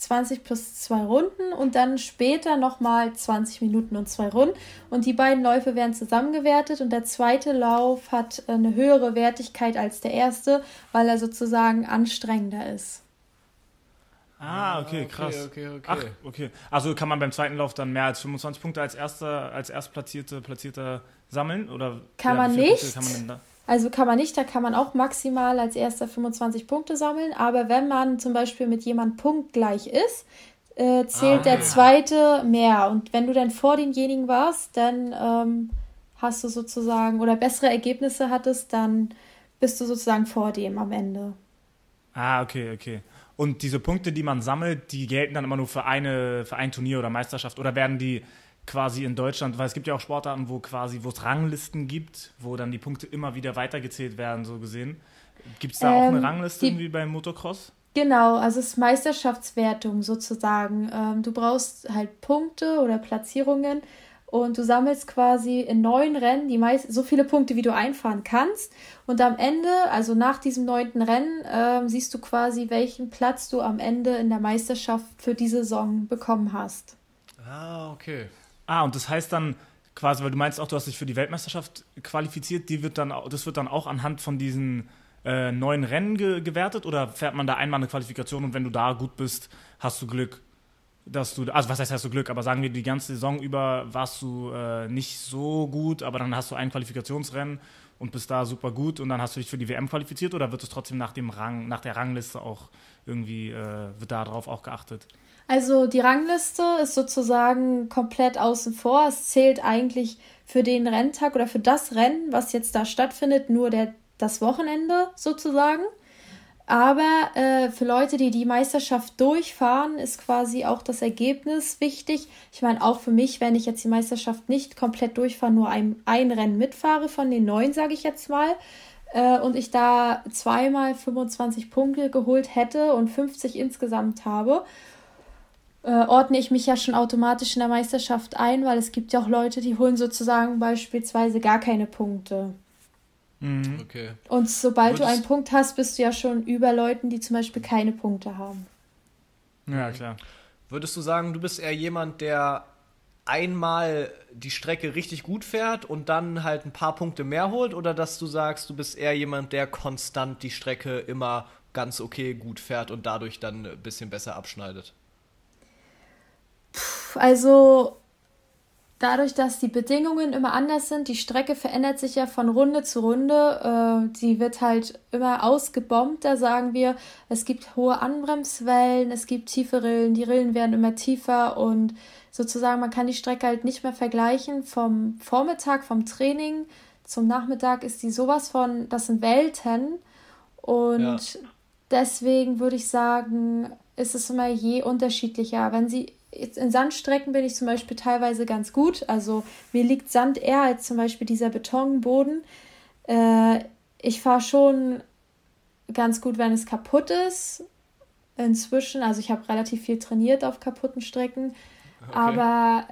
A: 20 plus zwei Runden und dann später nochmal 20 Minuten und zwei Runden. Und die beiden Läufe werden zusammengewertet und der zweite Lauf hat eine höhere Wertigkeit als der erste, weil er sozusagen anstrengender ist.
B: Ah, okay, krass. Okay, okay, okay. Ach, okay. Also kann man beim zweiten Lauf dann mehr als 25 Punkte als erster, als erstplatzierte Platzierter sammeln? Oder
A: kann ja, man nicht. Kann man also kann man nicht, da kann man auch maximal als erster 25 Punkte sammeln. Aber wenn man zum Beispiel mit jemandem punktgleich ist, äh, zählt ah, der zweite mehr. Und wenn du dann vor denjenigen warst, dann ähm, hast du sozusagen oder bessere Ergebnisse hattest, dann bist du sozusagen vor dem am Ende.
B: Ah, okay, okay. Und diese Punkte, die man sammelt, die gelten dann immer nur für, eine, für ein Turnier oder Meisterschaft oder werden die quasi in Deutschland, weil es gibt ja auch Sportarten, wo quasi, wo es Ranglisten gibt, wo dann die Punkte immer wieder weitergezählt werden, so gesehen. Gibt es da ähm, auch eine ähm, Rangliste die, wie beim Motocross?
A: Genau, also es ist Meisterschaftswertung sozusagen. Ähm, du brauchst halt Punkte oder Platzierungen und du sammelst quasi in neun Rennen die meist so viele Punkte, wie du einfahren kannst. Und am Ende, also nach diesem neunten Rennen, äh, siehst du quasi, welchen Platz du am Ende in der Meisterschaft für die Saison bekommen hast.
C: Ah, okay.
B: Ah, und das heißt dann quasi, weil du meinst auch, du hast dich für die Weltmeisterschaft qualifiziert, die wird dann, das wird dann auch anhand von diesen äh, neuen Rennen ge gewertet oder fährt man da einmal eine Qualifikation und wenn du da gut bist, hast du Glück? dass du, also was heißt, hast du Glück, aber sagen wir, die ganze Saison über warst du äh, nicht so gut, aber dann hast du ein Qualifikationsrennen und bist da super gut und dann hast du dich für die WM qualifiziert oder wird es trotzdem nach dem Rang, nach der Rangliste auch irgendwie, äh, wird darauf auch geachtet?
A: Also die Rangliste ist sozusagen komplett außen vor. Es zählt eigentlich für den Renntag oder für das Rennen, was jetzt da stattfindet, nur der, das Wochenende sozusagen. Aber äh, für Leute, die die Meisterschaft durchfahren, ist quasi auch das Ergebnis wichtig. Ich meine, auch für mich, wenn ich jetzt die Meisterschaft nicht komplett durchfahre, nur ein, ein Rennen mitfahre von den neun, sage ich jetzt mal, äh, und ich da zweimal 25 Punkte geholt hätte und 50 insgesamt habe, äh, ordne ich mich ja schon automatisch in der Meisterschaft ein, weil es gibt ja auch Leute, die holen sozusagen beispielsweise gar keine Punkte.
C: Mhm. Okay.
A: Und sobald Würdest du einen Punkt hast, bist du ja schon über Leuten, die zum Beispiel keine Punkte haben.
B: Ja, klar.
C: Würdest du sagen, du bist eher jemand, der einmal die Strecke richtig gut fährt und dann halt ein paar Punkte mehr holt? Oder dass du sagst, du bist eher jemand, der konstant die Strecke immer ganz okay gut fährt und dadurch dann ein bisschen besser abschneidet?
A: Also dadurch, dass die Bedingungen immer anders sind, die Strecke verändert sich ja von Runde zu Runde. Äh, sie wird halt immer ausgebombt, da sagen wir. Es gibt hohe Anbremswellen, es gibt tiefe Rillen, die Rillen werden immer tiefer und sozusagen man kann die Strecke halt nicht mehr vergleichen. Vom Vormittag, vom Training zum Nachmittag ist die sowas von, das sind Welten und ja. deswegen würde ich sagen, ist es immer je unterschiedlicher. Wenn sie in Sandstrecken bin ich zum Beispiel teilweise ganz gut. Also mir liegt Sand eher als zum Beispiel dieser Betonboden. Äh, ich fahre schon ganz gut, wenn es kaputt ist. Inzwischen, also ich habe relativ viel trainiert auf kaputten Strecken. Okay. Aber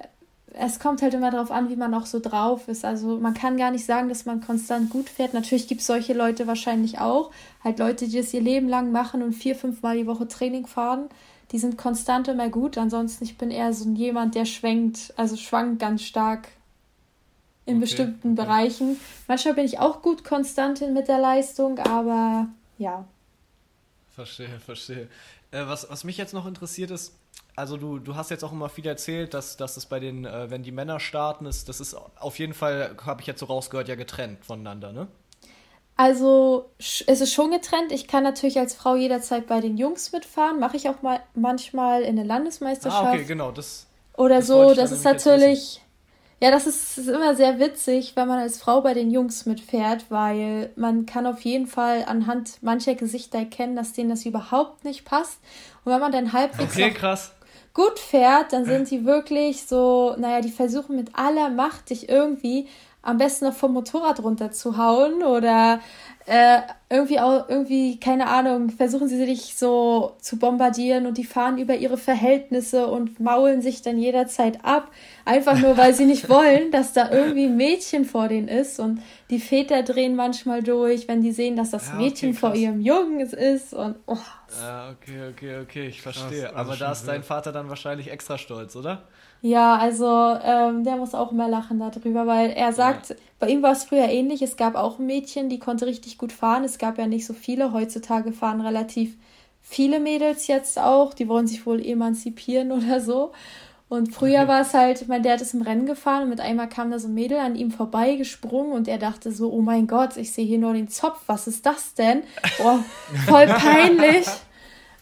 A: es kommt halt immer darauf an, wie man auch so drauf ist. Also man kann gar nicht sagen, dass man konstant gut fährt. Natürlich gibt es solche Leute wahrscheinlich auch. Halt Leute, die das ihr Leben lang machen und vier, fünf Mal die Woche Training fahren die sind konstant immer gut. Ansonsten, ich bin eher so jemand, der schwenkt, also schwankt ganz stark in okay, bestimmten okay. Bereichen. Manchmal bin ich auch gut konstant mit der Leistung, aber ja.
C: Verstehe, *laughs* verstehe. Äh, was, was mich jetzt noch interessiert ist, also du, du hast jetzt auch immer viel erzählt, dass, dass es bei den, äh, wenn die Männer starten, ist, das ist auf jeden Fall, habe ich jetzt so rausgehört, ja getrennt voneinander, ne?
A: Also es ist schon getrennt. Ich kann natürlich als Frau jederzeit bei den Jungs mitfahren. Mache ich auch mal manchmal in der Landesmeisterschaft. Ah, okay,
C: genau. Das,
A: oder das so. Das ist natürlich. Ja, das ist, ist, immer sehr witzig, wenn man als Frau bei den Jungs mitfährt, weil man kann auf jeden Fall anhand mancher Gesichter erkennen, dass denen das überhaupt nicht passt. Und wenn man dann halbwegs.
C: Okay, krass
A: gut fährt, dann sind die wirklich so, naja, die versuchen mit aller Macht dich irgendwie am besten noch vom Motorrad runterzuhauen oder äh, irgendwie auch, irgendwie, keine Ahnung, versuchen sie sich so zu bombardieren und die fahren über ihre Verhältnisse und maulen sich dann jederzeit ab, einfach nur, weil sie nicht *laughs* wollen, dass da irgendwie ein Mädchen vor denen ist und die Väter drehen manchmal durch, wenn die sehen, dass das ja, okay, Mädchen krass. vor ihrem Jungen ist und oh.
C: Ja, okay, okay, okay, ich verstehe. Krass, also Aber da ist dein Vater dann wahrscheinlich extra stolz, oder?
A: Ja, also ähm, der muss auch immer lachen darüber, weil er sagt, ja. bei ihm war es früher ähnlich. Es gab auch ein Mädchen, die konnte richtig gut fahren. Es gab ja nicht so viele. Heutzutage fahren relativ viele Mädels jetzt auch. Die wollen sich wohl emanzipieren *laughs* oder so. Und früher okay. war es halt, mein Dad ist im Rennen gefahren und mit einmal kam da so ein Mädel an ihm vorbei gesprungen und er dachte so, oh mein Gott, ich sehe hier nur den Zopf, was ist das denn? Oh, voll *laughs* peinlich.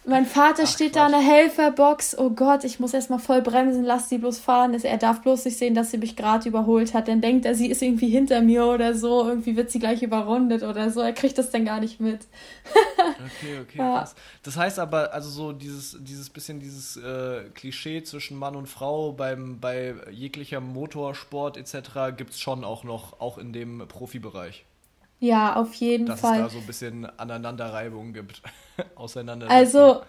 A: Mein Vater Ach, steht Quatsch. da in der Helferbox. Oh Gott, ich muss erstmal voll bremsen, lass sie bloß fahren. Er darf bloß nicht sehen, dass sie mich gerade überholt hat. Dann denkt er, sie ist irgendwie hinter mir oder so. Irgendwie wird sie gleich überrundet oder so. Er kriegt das dann gar nicht mit. *laughs*
C: okay, okay, ja. krass. Das heißt aber, also so dieses, dieses bisschen dieses äh, Klischee zwischen Mann und Frau beim, bei jeglicher Motorsport etc. gibt es schon auch noch, auch in dem Profibereich.
A: Ja, auf jeden
C: dass
A: Fall.
C: Dass es da so ein bisschen Aneinanderreibungen gibt. *laughs* Auseinander.
A: Also,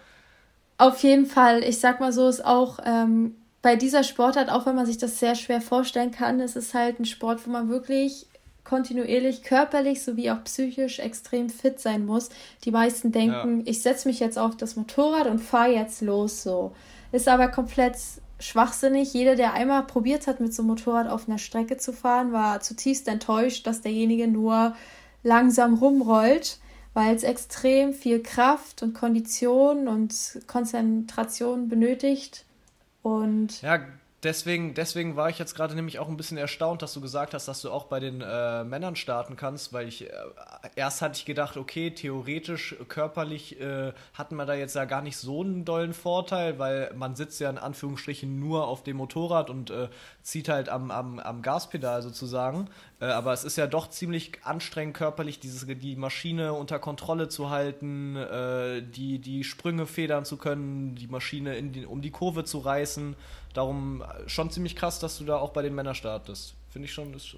A: auf jeden Fall. Ich sag mal so, ist auch ähm, bei dieser Sportart, auch wenn man sich das sehr schwer vorstellen kann, ist es halt ein Sport, wo man wirklich kontinuierlich körperlich sowie auch psychisch extrem fit sein muss. Die meisten denken, ja. ich setze mich jetzt auf das Motorrad und fahre jetzt los so. Ist aber komplett schwachsinnig. Jeder, der einmal probiert hat, mit so einem Motorrad auf einer Strecke zu fahren, war zutiefst enttäuscht, dass derjenige nur langsam rumrollt, weil es extrem viel Kraft und Kondition und Konzentration benötigt. Und
C: ja, deswegen, deswegen war ich jetzt gerade nämlich auch ein bisschen erstaunt, dass du gesagt hast, dass du auch bei den äh, Männern starten kannst, weil ich äh, erst hatte ich gedacht, okay, theoretisch, körperlich äh, hatten wir da jetzt ja gar nicht so einen dollen Vorteil, weil man sitzt ja in Anführungsstrichen nur auf dem Motorrad und äh, zieht halt am, am, am Gaspedal sozusagen. Äh, aber es ist ja doch ziemlich anstrengend körperlich, dieses, die Maschine unter Kontrolle zu halten, äh, die, die Sprünge federn zu können, die Maschine in die, um die Kurve zu reißen. Darum äh, schon ziemlich krass, dass du da auch bei den Männern startest. Finde ich schon, ist,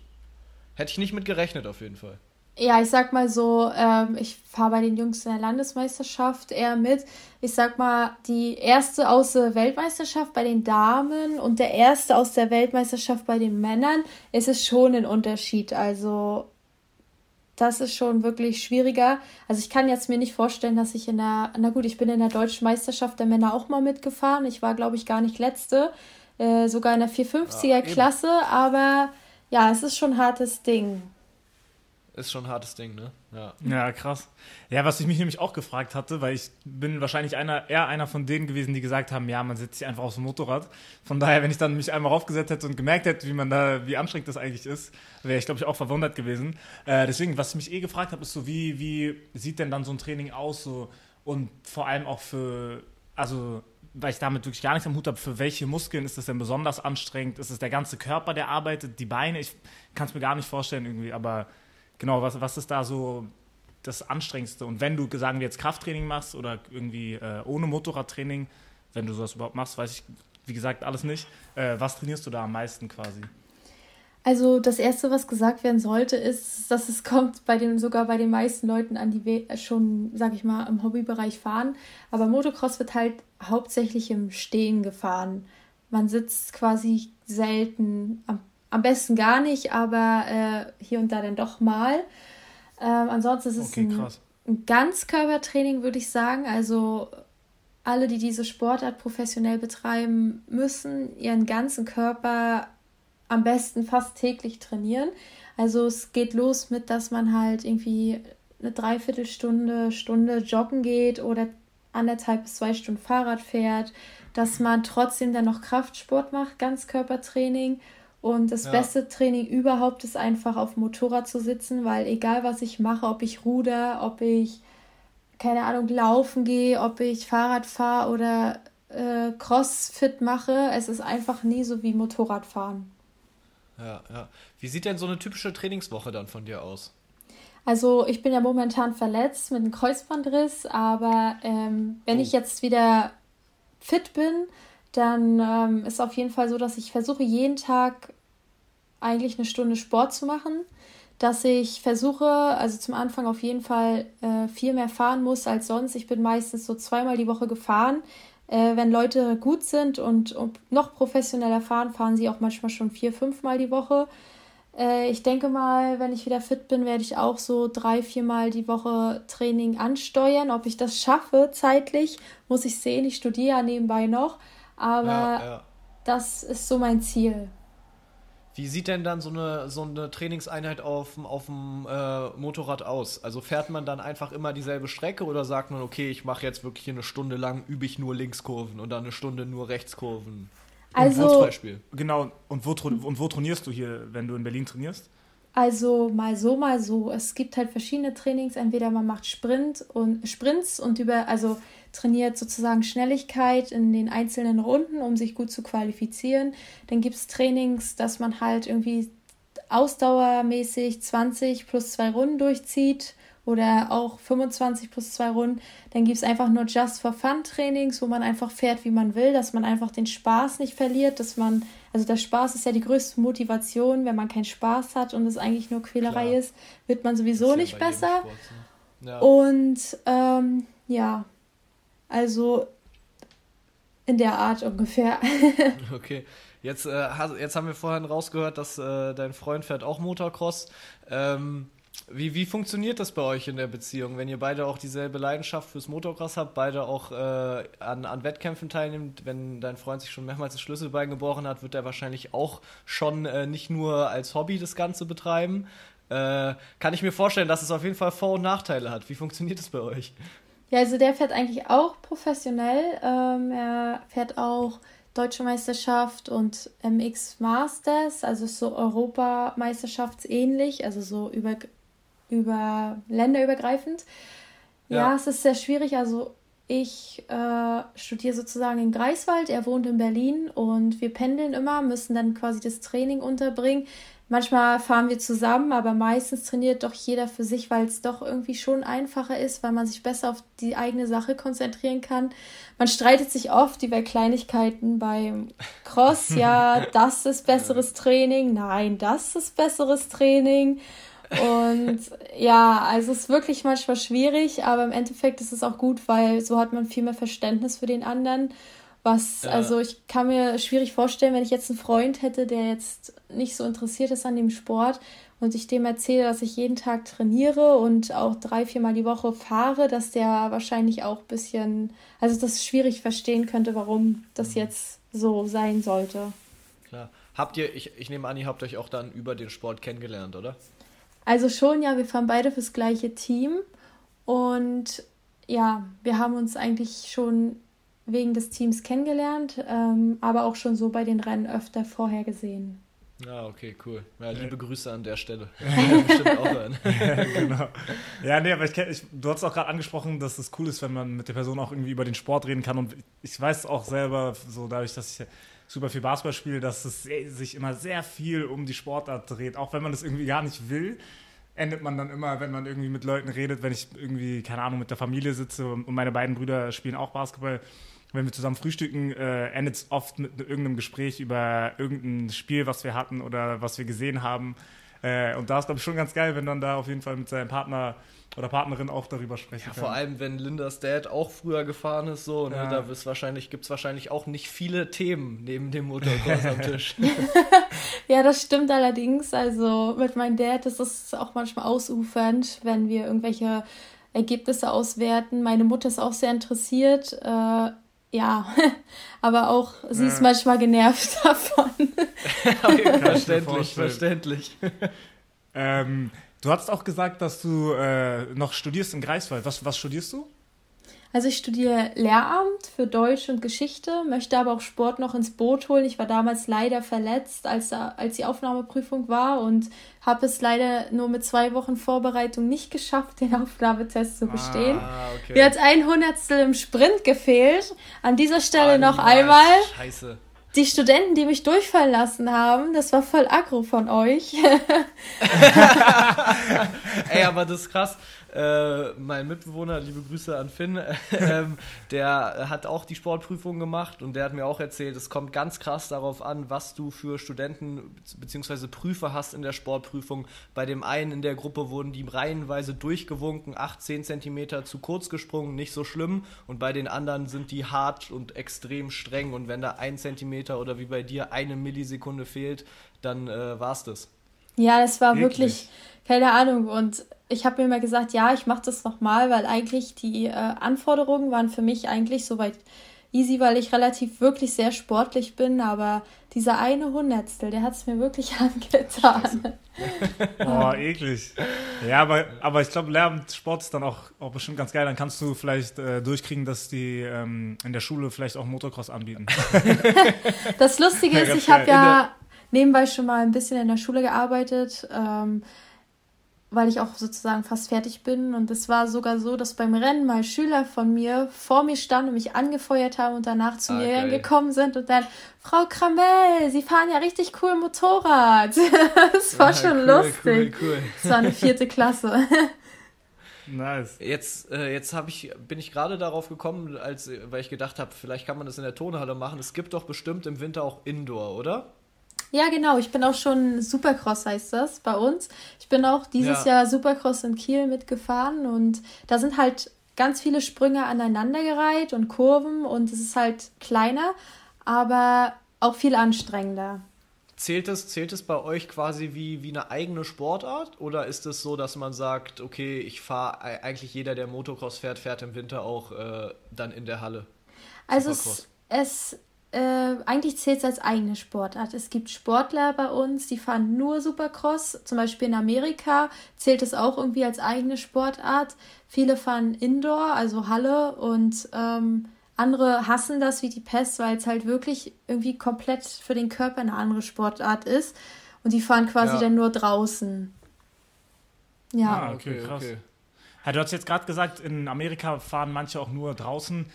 C: hätte ich nicht mit gerechnet auf jeden Fall.
A: Ja, ich sag mal so, ähm, ich fahre bei den Jungs in der Landesmeisterschaft eher mit. Ich sag mal, die erste aus der Weltmeisterschaft bei den Damen und der erste aus der Weltmeisterschaft bei den Männern ist es schon ein Unterschied. Also, das ist schon wirklich schwieriger. Also, ich kann jetzt mir nicht vorstellen, dass ich in der, na gut, ich bin in der deutschen Meisterschaft der Männer auch mal mitgefahren. Ich war, glaube ich, gar nicht letzte, äh, sogar in der 450er-Klasse, ja, aber ja, es ist schon ein hartes Ding
C: ist schon ein hartes Ding, ne?
B: Ja. ja, krass. Ja, was ich mich nämlich auch gefragt hatte, weil ich bin wahrscheinlich einer, eher einer von denen gewesen, die gesagt haben, ja, man setzt sich einfach aufs Motorrad. Von daher, wenn ich dann mich einmal aufgesetzt hätte und gemerkt hätte, wie man da, wie anstrengend das eigentlich ist, wäre ich, glaube ich, auch verwundert gewesen. Äh, deswegen, was ich mich eh gefragt habe, ist so, wie, wie sieht denn dann so ein Training aus? So, und vor allem auch für, also weil ich damit wirklich gar nichts am Hut habe, für welche Muskeln ist das denn besonders anstrengend? Ist es der ganze Körper, der arbeitet, die Beine? Ich kann es mir gar nicht vorstellen irgendwie, aber genau, was, was ist da so das Anstrengendste? Und wenn du, sagen wir jetzt Krafttraining machst oder irgendwie äh, ohne Motorradtraining, wenn du sowas überhaupt machst, weiß ich, wie gesagt, alles nicht. Äh, was trainierst du da am meisten quasi?
A: Also das Erste, was gesagt werden sollte, ist, dass es kommt bei den, sogar bei den meisten Leuten an, die schon, sag ich mal, im Hobbybereich fahren. Aber Motocross wird halt hauptsächlich im Stehen gefahren. Man sitzt quasi selten am am besten gar nicht, aber äh, hier und da dann doch mal. Ähm, ansonsten ist es okay, ein, ein Ganzkörpertraining, würde ich sagen. Also alle, die diese Sportart professionell betreiben, müssen ihren ganzen Körper am besten fast täglich trainieren. Also es geht los mit, dass man halt irgendwie eine Dreiviertelstunde, Stunde joggen geht oder anderthalb bis zwei Stunden Fahrrad fährt, dass man trotzdem dann noch Kraftsport macht, Ganzkörpertraining und das ja. beste Training überhaupt ist einfach auf dem Motorrad zu sitzen, weil egal was ich mache, ob ich ruder, ob ich, keine Ahnung, laufen gehe, ob ich Fahrrad fahre oder äh, Crossfit mache, es ist einfach nie so wie Motorradfahren.
C: Ja, ja. Wie sieht denn so eine typische Trainingswoche dann von dir aus?
A: Also ich bin ja momentan verletzt mit einem Kreuzbandriss, aber ähm, wenn oh. ich jetzt wieder fit bin, dann ähm, ist auf jeden Fall so, dass ich versuche, jeden Tag eigentlich eine Stunde Sport zu machen. Dass ich versuche, also zum Anfang auf jeden Fall äh, viel mehr fahren muss als sonst. Ich bin meistens so zweimal die Woche gefahren. Äh, wenn Leute gut sind und, und, noch professioneller fahren, fahren sie auch manchmal schon vier, fünfmal die Woche. Äh, ich denke mal, wenn ich wieder fit bin, werde ich auch so drei, viermal die Woche Training ansteuern. Ob ich das schaffe zeitlich, muss ich sehen. Ich studiere ja nebenbei noch. Aber ja, ja. das ist so mein Ziel.
C: Wie sieht denn dann so eine, so eine Trainingseinheit auf, auf dem äh, Motorrad aus? Also fährt man dann einfach immer dieselbe Strecke oder sagt man, okay, ich mache jetzt wirklich eine Stunde lang, übe ich nur Linkskurven und dann eine Stunde nur Rechtskurven?
B: Also, zum Beispiel. Genau, und wo, und wo trainierst du hier, wenn du in Berlin trainierst?
A: Also mal so, mal so. Es gibt halt verschiedene Trainings. Entweder man macht Sprint und Sprints und über, also trainiert sozusagen Schnelligkeit in den einzelnen Runden, um sich gut zu qualifizieren. Dann gibt es Trainings, dass man halt irgendwie ausdauermäßig 20 plus zwei Runden durchzieht oder auch 25 plus zwei Runden. Dann gibt es einfach nur Just for Fun Trainings, wo man einfach fährt, wie man will, dass man einfach den Spaß nicht verliert, dass man, also der Spaß ist ja die größte Motivation, wenn man keinen Spaß hat und es eigentlich nur Quälerei Klar. ist, wird man sowieso nicht besser. Sport, ne? ja. Und ähm, ja, also in der Art ungefähr. *laughs*
C: okay. Jetzt, äh, jetzt haben wir vorhin rausgehört, dass äh, dein Freund fährt auch Motocross. Ähm, wie, wie funktioniert das bei euch in der Beziehung, wenn ihr beide auch dieselbe Leidenschaft fürs Motocross habt, beide auch äh, an, an Wettkämpfen teilnimmt? Wenn dein Freund sich schon mehrmals das Schlüsselbein gebrochen hat, wird er wahrscheinlich auch schon äh, nicht nur als Hobby das Ganze betreiben. Äh, kann ich mir vorstellen, dass es auf jeden Fall Vor- und Nachteile hat. Wie funktioniert das bei euch?
A: Ja, also der fährt eigentlich auch professionell. Ähm, er fährt auch Deutsche Meisterschaft und MX Masters, also so Europameisterschaftsähnlich, also so über über länderübergreifend. Ja. ja, es ist sehr schwierig. Also ich äh, studiere sozusagen in Greifswald, er wohnt in Berlin und wir pendeln immer, müssen dann quasi das Training unterbringen. Manchmal fahren wir zusammen, aber meistens trainiert doch jeder für sich, weil es doch irgendwie schon einfacher ist, weil man sich besser auf die eigene Sache konzentrieren kann. Man streitet sich oft über Kleinigkeiten beim Cross. *laughs* Ja, das ist besseres Training. Nein, das ist besseres Training. Und *laughs* ja, also es ist wirklich manchmal schwierig, aber im Endeffekt ist es auch gut, weil so hat man viel mehr Verständnis für den anderen. Was, ja. also ich kann mir schwierig vorstellen, wenn ich jetzt einen Freund hätte, der jetzt nicht so interessiert ist an dem Sport und ich dem erzähle, dass ich jeden Tag trainiere und auch drei, viermal die Woche fahre, dass der wahrscheinlich auch ein bisschen, also das schwierig verstehen könnte, warum das mhm. jetzt so sein sollte.
C: Klar. Habt ihr, ich, ich nehme an, ihr habt euch auch dann über den Sport kennengelernt, oder?
A: Also schon, ja, wir fahren beide fürs gleiche Team und ja, wir haben uns eigentlich schon wegen des Teams kennengelernt, ähm, aber auch schon so bei den Rennen öfter vorher gesehen.
C: Ah, okay, cool. Ja, liebe Grüße an der Stelle. *laughs*
B: Bestimmt auch hören. *laughs* genau. Ja, nee, aber ich, ich du hast auch gerade angesprochen, dass es cool ist, wenn man mit der Person auch irgendwie über den Sport reden kann. Und ich weiß auch selber, so dadurch, dass ich super viel Basketball spiele, dass es sich immer sehr viel um die Sportart dreht. Auch wenn man das irgendwie gar nicht will, endet man dann immer, wenn man irgendwie mit Leuten redet, wenn ich irgendwie, keine Ahnung, mit der Familie sitze und meine beiden Brüder spielen auch Basketball. Wenn wir zusammen frühstücken, äh, endet es oft mit irgendeinem Gespräch über irgendein Spiel, was wir hatten oder was wir gesehen haben. Äh, und da ist, glaube ich, schon ganz geil, wenn dann da auf jeden Fall mit seinem Partner oder Partnerin auch darüber sprechen
C: ja, kann. Vor allem, wenn Lindas Dad auch früher gefahren ist, so, ne, ja. da wahrscheinlich, gibt es wahrscheinlich auch nicht viele Themen neben dem Motocross am Tisch. *laughs* *laughs*
A: ja, das stimmt allerdings. Also mit meinem Dad ist es auch manchmal ausufernd, wenn wir irgendwelche Ergebnisse auswerten. Meine Mutter ist auch sehr interessiert. Äh, ja, *laughs* aber auch sie ja. ist manchmal genervt *laughs* davon. *laughs*
B: okay, verständlich, verständlich. ähm, Du hast auch gesagt, dass du äh, noch studierst in Greifswald. Was, was studierst du?
A: Also ich studiere Lehramt für Deutsch und Geschichte, möchte aber auch Sport noch ins Boot holen. Ich war damals leider verletzt, als, als die Aufnahmeprüfung war und habe es leider nur mit zwei Wochen Vorbereitung nicht geschafft, *laughs* den Aufnahmetest zu bestehen. Ah, okay. Mir hat ein Hundertstel im Sprint gefehlt. An dieser Stelle ah, noch einmal. Scheiße die Studenten, die mich durchfallen lassen haben, das war voll aggro von euch. *laughs* *laughs*
C: Ey, aber das ist krass. Äh, mein Mitbewohner, liebe Grüße an Finn, *laughs* ähm, der hat auch die Sportprüfung gemacht und der hat mir auch erzählt, es kommt ganz krass darauf an, was du für Studenten bzw. Prüfer hast in der Sportprüfung. Bei dem einen in der Gruppe wurden die reihenweise durchgewunken, 8, 10 Zentimeter zu kurz gesprungen, nicht so schlimm. Und bei den anderen sind die hart und extrem streng. Und wenn da ein Zentimeter oder wie bei dir eine Millisekunde fehlt, dann äh, es das.
A: Ja, das war wirklich, wirklich keine Ahnung. Und ich habe mir immer gesagt, ja, ich mache das nochmal, weil eigentlich die äh, Anforderungen waren für mich eigentlich soweit easy, weil ich relativ wirklich sehr sportlich bin, aber dieser eine Hundertstel, der hat es mir wirklich *laughs* angetan.
B: Boah, *laughs* eklig. Ja, aber, aber ich glaube, Lehramtssport ist dann auch, auch bestimmt ganz geil. Dann kannst du vielleicht äh, durchkriegen, dass die ähm, in der Schule vielleicht auch Motocross anbieten. *laughs*
A: das Lustige ist, ich habe ja nebenbei schon mal ein bisschen in der Schule gearbeitet. Ähm, weil ich auch sozusagen fast fertig bin. Und es war sogar so, dass beim Rennen mal Schüler von mir vor mir standen und mich angefeuert haben und danach zu ah, mir gekommen sind und dann, Frau Kramell, Sie fahren ja richtig cool Motorrad. *laughs* das war ah, schon cool, lustig. Cool, cool. Das war eine vierte Klasse. *laughs*
C: Nice. Jetzt, äh, jetzt ich, bin ich gerade darauf gekommen, als, weil ich gedacht habe, vielleicht kann man das in der Tonhalle machen. Es gibt doch bestimmt im Winter auch Indoor, oder?
A: Ja, genau. Ich bin auch schon Supercross, heißt das bei uns. Ich bin auch dieses ja. Jahr Supercross in Kiel mitgefahren und da sind halt ganz viele Sprünge aneinandergereiht und Kurven und es ist halt kleiner, aber auch viel anstrengender.
C: Zählt es, zählt es bei euch quasi wie, wie eine eigene Sportart oder ist es so, dass man sagt, okay, ich fahre, eigentlich jeder, der Motocross fährt, fährt im Winter auch äh, dann in der Halle?
A: Also es, es äh, eigentlich zählt es als eigene Sportart. Es gibt Sportler bei uns, die fahren nur Supercross. Zum Beispiel in Amerika zählt es auch irgendwie als eigene Sportart. Viele fahren Indoor, also Halle, und ähm, andere hassen das wie die Pest, weil es halt wirklich irgendwie komplett für den Körper eine andere Sportart ist. Und die fahren quasi ja. dann nur draußen.
B: Ja. Ah, okay, krass. Okay. Ja, du hast jetzt gerade gesagt, in Amerika fahren manche auch nur draußen.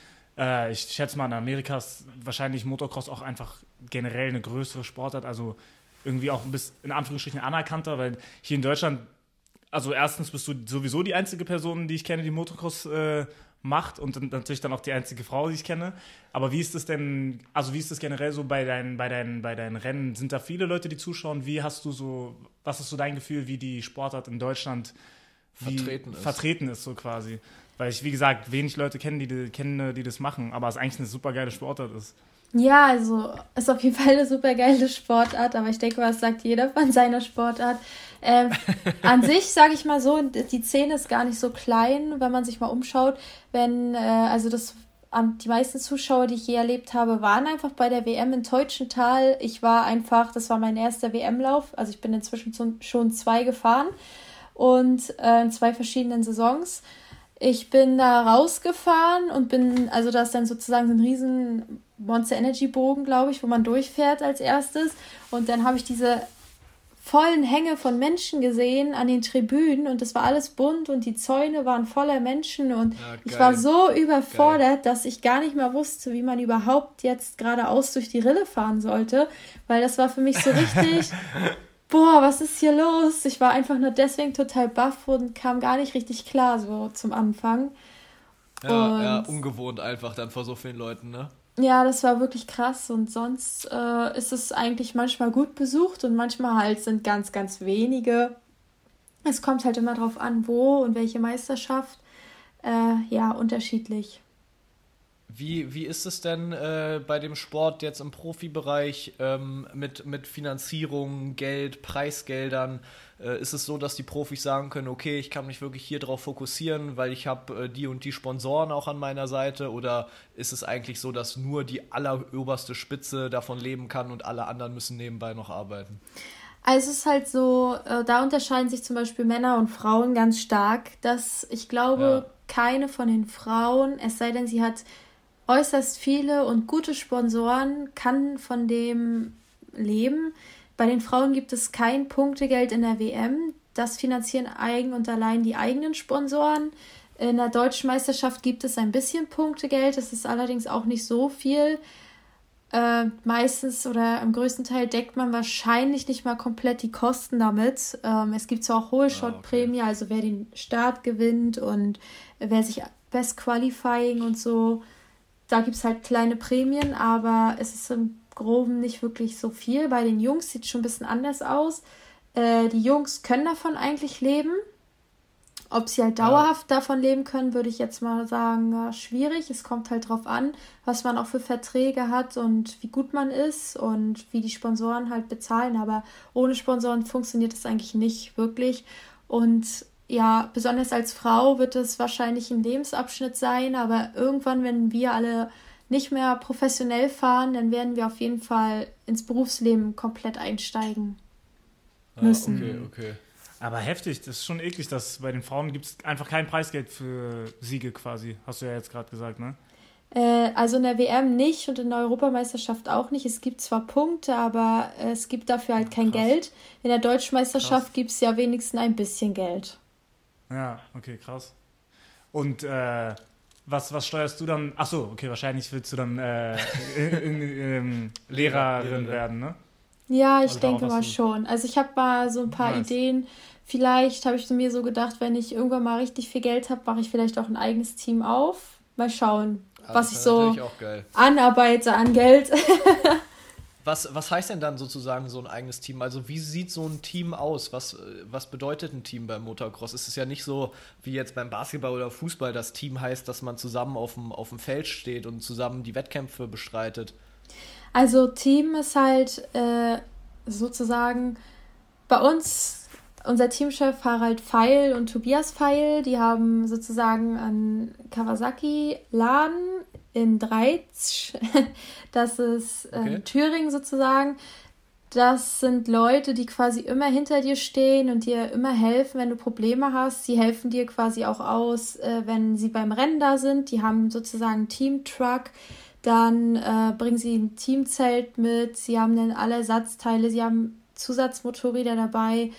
B: Äh, ich schätze mal, in Amerika ist wahrscheinlich Motocross auch einfach generell eine größere Sportart, also irgendwie auch ein bisschen in Anführungsstrichen anerkannter, weil hier in Deutschland, also erstens bist du sowieso die einzige Person, die ich kenne, die Motocross äh, macht und natürlich dann auch die einzige Frau, die ich kenne. Aber wie ist das denn, also wie ist das generell so bei deinen, bei deinen, bei deinen Rennen? Sind da viele Leute, die zuschauen? Wie hast du so, was ist so dein Gefühl, wie die Sportart in Deutschland vertreten ist? Vertreten ist so quasi. Weil ich, wie gesagt, wenig Leute kennen, die, die, kennen, die das machen, aber es eigentlich eine super geile Sportart ist.
A: Ja, also ist auf jeden Fall eine super geile Sportart, aber ich denke, was sagt jeder von seiner Sportart. Ähm, *laughs* an sich, sage ich mal so, die Szene ist gar nicht so klein, wenn man sich mal umschaut. Wenn, äh, also das, die meisten Zuschauer, die ich je erlebt habe, waren einfach bei der WM in Teutschenthal. Ich war einfach, das war mein erster WM-Lauf, also ich bin inzwischen schon zwei gefahren und äh, in zwei verschiedenen Saisons. Ich bin da rausgefahren und bin, also da ist dann sozusagen so ein riesen Monster Energy Bogen, glaube ich, wo man durchfährt als erstes. Und dann habe ich diese vollen Hänge von Menschen gesehen an den Tribünen und das war alles bunt und die Zäune waren voller Menschen und ja, ich war so überfordert, geil. dass ich gar nicht mehr wusste, wie man überhaupt jetzt geradeaus durch die Rille fahren sollte, weil das war für mich so richtig *laughs* boah, was ist hier los? Ich war einfach nur deswegen total baff und kam gar nicht richtig klar so zum Anfang.
C: Ja, und ja, ungewohnt einfach dann vor so vielen Leuten, ne?
A: Ja, das war wirklich krass und sonst äh, ist es eigentlich manchmal gut besucht und manchmal halt sind ganz, ganz wenige. Es kommt halt immer drauf an, wo und welche Meisterschaft. Äh, ja, unterschiedlich.
C: Wie, wie ist es denn äh, bei dem Sport jetzt im Profibereich ähm, mit, mit Finanzierung, Geld, Preisgeldern? Äh, ist es so, dass die Profis sagen können, okay, ich kann mich wirklich hier drauf fokussieren, weil ich habe äh, die und die Sponsoren auch an meiner Seite? Oder ist es eigentlich so, dass nur die alleroberste Spitze davon leben kann und alle anderen müssen nebenbei noch arbeiten?
A: Also es ist halt so, äh, da unterscheiden sich zum Beispiel Männer und Frauen ganz stark, dass ich glaube, ja. keine von den Frauen, es sei denn, sie hat äußerst viele und gute Sponsoren, kann von dem leben. Bei den Frauen gibt es kein Punktegeld in der WM. Das finanzieren eigen und allein die eigenen Sponsoren. In der deutschen Meisterschaft gibt es ein bisschen Punktegeld, das ist allerdings auch nicht so viel. Äh, meistens oder im größten Teil deckt man wahrscheinlich nicht mal komplett die Kosten damit. Ähm, es gibt zwar auch hohe Shot-Prämie, ah, okay. also wer den Start gewinnt und wer sich Best Qualifying und so, da gibt es halt kleine Prämien, aber es ist im Groben nicht wirklich so viel. Bei den Jungs sieht es schon ein bisschen anders aus. Äh, die Jungs können davon eigentlich leben. Ob sie halt dauerhaft ja. davon leben können, würde ich jetzt mal sagen, ja, schwierig. Es kommt halt drauf an, was man auch für Verträge hat und wie gut man ist und wie die Sponsoren halt bezahlen. Aber ohne Sponsoren funktioniert es eigentlich nicht wirklich. Und ja, besonders als Frau wird es wahrscheinlich ein Lebensabschnitt sein, aber irgendwann, wenn wir alle nicht mehr professionell fahren, dann werden wir auf jeden Fall ins Berufsleben komplett einsteigen ah, müssen.
B: Ah, okay, okay. Aber heftig, das ist schon eklig, dass bei den Frauen gibt es einfach kein Preisgeld für Siege quasi, hast du ja jetzt gerade gesagt, ne?
A: Äh, also in der WM nicht und in der Europameisterschaft auch nicht. Es gibt zwar Punkte, aber es gibt dafür halt kein krass. Geld. In der Deutschmeisterschaft gibt es ja wenigstens ein bisschen Geld.
B: Ja, okay, krass. Und äh, was, was steuerst du dann? Achso, okay, wahrscheinlich willst du dann äh, in, in, *laughs* in, Lehrerin werden, ne?
A: Ja, ich also denke mal schon. Also ich habe mal so ein paar nice. Ideen. Vielleicht habe ich mir so gedacht, wenn ich irgendwann mal richtig viel Geld habe, mache ich vielleicht auch ein eigenes Team auf. Mal schauen, also was ich so anarbeite an Geld. *laughs*
C: was, was heißt denn dann sozusagen so ein eigenes Team? Also wie sieht so ein Team aus? Was, was bedeutet ein Team beim Motocross? Es ist ja nicht so wie jetzt beim Basketball oder Fußball, das Team heißt, dass man zusammen auf dem, auf dem Feld steht und zusammen die Wettkämpfe bestreitet.
A: Also Team ist halt äh, sozusagen bei uns unser Teamchef Harald Feil und Tobias Feil, die haben sozusagen einen Kawasaki-Laden in Dreiz, *laughs* das ist okay. Thüringen sozusagen. Das sind Leute, die quasi immer hinter dir stehen und dir immer helfen, wenn du Probleme hast. Sie helfen dir quasi auch aus, äh, wenn sie beim Rennen da sind. Die haben sozusagen Team-Truck dann äh, bringen sie ein Teamzelt mit, sie haben dann alle Ersatzteile, sie haben Zusatzmotorräder dabei,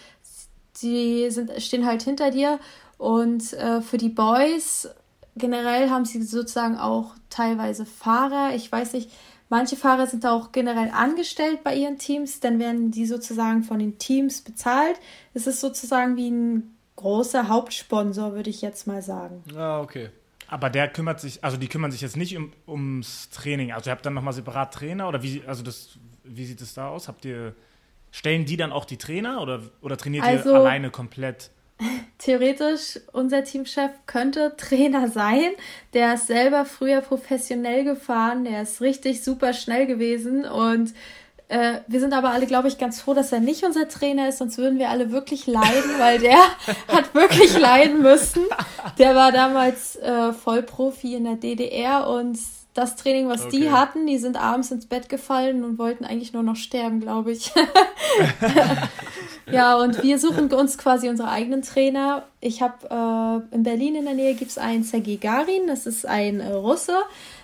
A: sie sind, stehen halt hinter dir. Und äh, für die Boys generell haben sie sozusagen auch teilweise Fahrer. Ich weiß nicht, manche Fahrer sind auch generell angestellt bei ihren Teams, dann werden die sozusagen von den Teams bezahlt. Es ist sozusagen wie ein großer Hauptsponsor, würde ich jetzt mal sagen.
C: Ah, okay.
B: Aber der kümmert sich, also die kümmern sich jetzt nicht um, ums Training. Also ihr habt dann nochmal separat Trainer oder wie, also das, wie sieht es da aus? Habt ihr, stellen die dann auch die Trainer oder, oder trainiert also, ihr alleine komplett? *laughs*
A: Theoretisch, unser Teamchef könnte Trainer sein. Der ist selber früher professionell gefahren, der ist richtig super schnell gewesen und äh, wir sind aber alle, glaube ich, ganz froh, dass er nicht unser Trainer ist, sonst würden wir alle wirklich leiden, weil der *laughs* hat wirklich leiden müssen. Der war damals äh, Vollprofi in der DDR und das Training, was okay. die hatten, die sind abends ins Bett gefallen und wollten eigentlich nur noch sterben, glaube ich. *laughs* ja, und wir suchen uns quasi unsere eigenen Trainer. Ich habe äh, in Berlin in der Nähe gibt es einen Sergei Garin, das ist ein äh, Russe.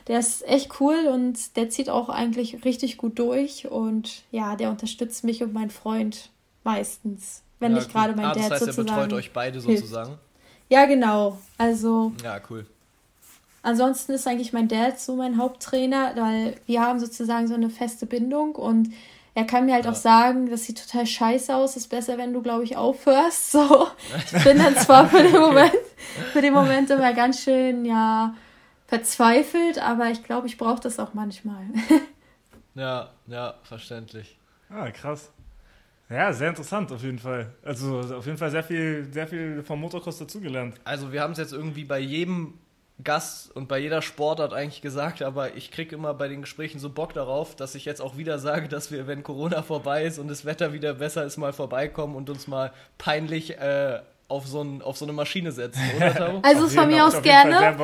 A: Der ist echt cool und der zieht auch eigentlich richtig gut durch und ja, der unterstützt mich und meinen Freund meistens, wenn ja, nicht gerade mein ah, Dad das heißt, sozusagen. Er betreut euch beide sozusagen. Hilft. Ja, genau. Also.
C: Ja, cool.
A: Ansonsten ist eigentlich mein Dad so mein Haupttrainer, weil wir haben sozusagen so eine feste Bindung und er kann mir halt ja. auch sagen, das sieht total scheiße aus, ist besser, wenn du, glaube ich, aufhörst. So, ich bin dann zwar für den *laughs* Moment, für den Moment immer ganz schön, ja, verzweifelt, aber ich glaube, ich brauche das auch manchmal. *laughs*
C: ja, ja, verständlich.
B: Ah, krass. Ja, sehr interessant auf jeden Fall. Also auf jeden Fall sehr viel, sehr viel vom Motocross dazugelernt.
C: Also wir haben es jetzt irgendwie bei jedem Gast und bei jeder Sportart eigentlich gesagt, aber ich kriege immer bei den Gesprächen so Bock darauf, dass ich jetzt auch wieder sage, dass wir, wenn Corona vorbei ist und das Wetter wieder besser ist, mal vorbeikommen und uns mal peinlich äh, auf, so ein, auf so eine Maschine setzen, oder? *laughs*
A: also von mir aus gerne.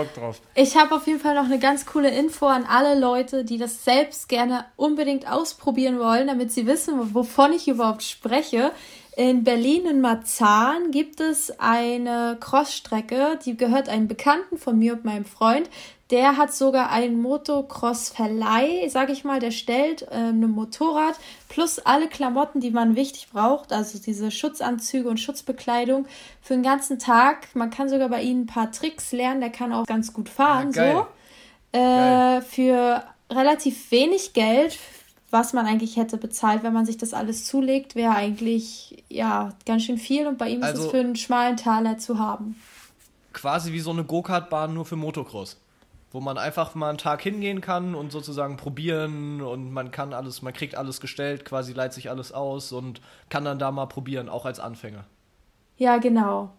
A: Ich habe auf jeden Fall noch eine ganz coole Info an alle Leute, die das selbst gerne unbedingt ausprobieren wollen, damit sie wissen, wovon ich überhaupt spreche. In Berlin in Marzahn gibt es eine Crossstrecke, die gehört einem Bekannten von mir und meinem Freund. Der hat sogar einen Motocross-Verleih, sag ich mal, der stellt äh, ein Motorrad plus alle Klamotten, die man wichtig braucht, also diese Schutzanzüge und Schutzbekleidung für den ganzen Tag. Man kann sogar bei ihm ein paar Tricks lernen, der kann auch ganz gut fahren, ah, so. Äh, für relativ wenig Geld, was man eigentlich hätte bezahlt, wenn man sich das alles zulegt, wäre eigentlich ja ganz schön viel und bei ihm ist
C: Also-
A: es für einen schmalen Taler zu haben.
C: Quasi wie so eine Go-Kart-Bahn nur für Motocross. Wo man einfach mal einen Tag hingehen kann und sozusagen probieren und man kann alles, man kriegt alles gestellt, quasi leiht sich alles aus und kann dann da mal probieren, auch als Anfänger.
A: Ja, genau.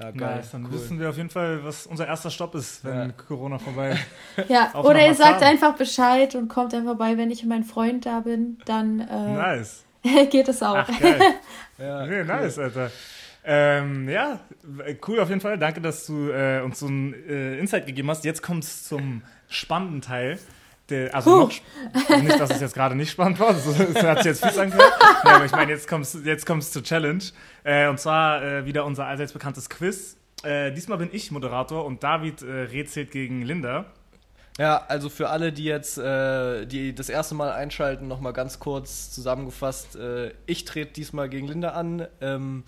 C: Ja,
B: Nice, dann wissen wir auf jeden Fall, was unser erster Stopp ist, wenn
C: Ja.
B: Corona vorbei *laughs*
A: Ja,
B: Auch
A: oder ihr sagt einfach Bescheid und kommt dann vorbei, wenn ich und mein Freund da bin, dann äh,
B: Nice. *laughs*
A: geht es auch.
B: Ach, geil. *laughs*
C: Ja,
B: nee,
C: cool.
B: nice, Alter. Ähm, ja, cool auf jeden Fall. Danke, dass du äh, uns so ein äh, Insight gegeben hast. Jetzt kommt es zum spannenden Teil. Der, also noch, nicht, dass es jetzt gerade nicht spannend war, das, das hat sich jetzt fies angehört. Nee, aber ich meine, jetzt kommt es jetzt kommt's zur Challenge. Äh, und zwar äh, wieder unser allseits bekanntes Quiz. Äh, diesmal bin ich Moderator und David äh, rätselt gegen Linda.
C: Ja, also für alle, die jetzt äh, die das erste Mal einschalten, nochmal ganz kurz zusammengefasst. Äh, ich trete diesmal gegen Linda an. Ähm,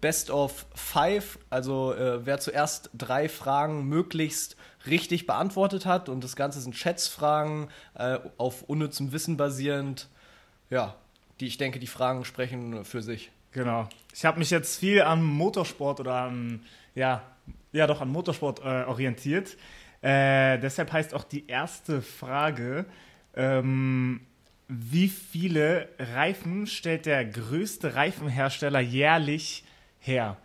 C: Best of Five, also äh, wer zuerst drei Fragen möglichst richtig beantwortet hat und das Ganze sind Schätzfragen äh, auf unnützem Wissen basierend. Ja, die ich denke, die Fragen sprechen für sich.
B: Genau. Ich habe mich jetzt viel an Motorsport oder an, ja, ja doch an Motorsport äh, orientiert. Äh, deshalb heißt auch die erste Frage, ähm, wie viele Reifen stellt der größte Reifenhersteller jährlich her?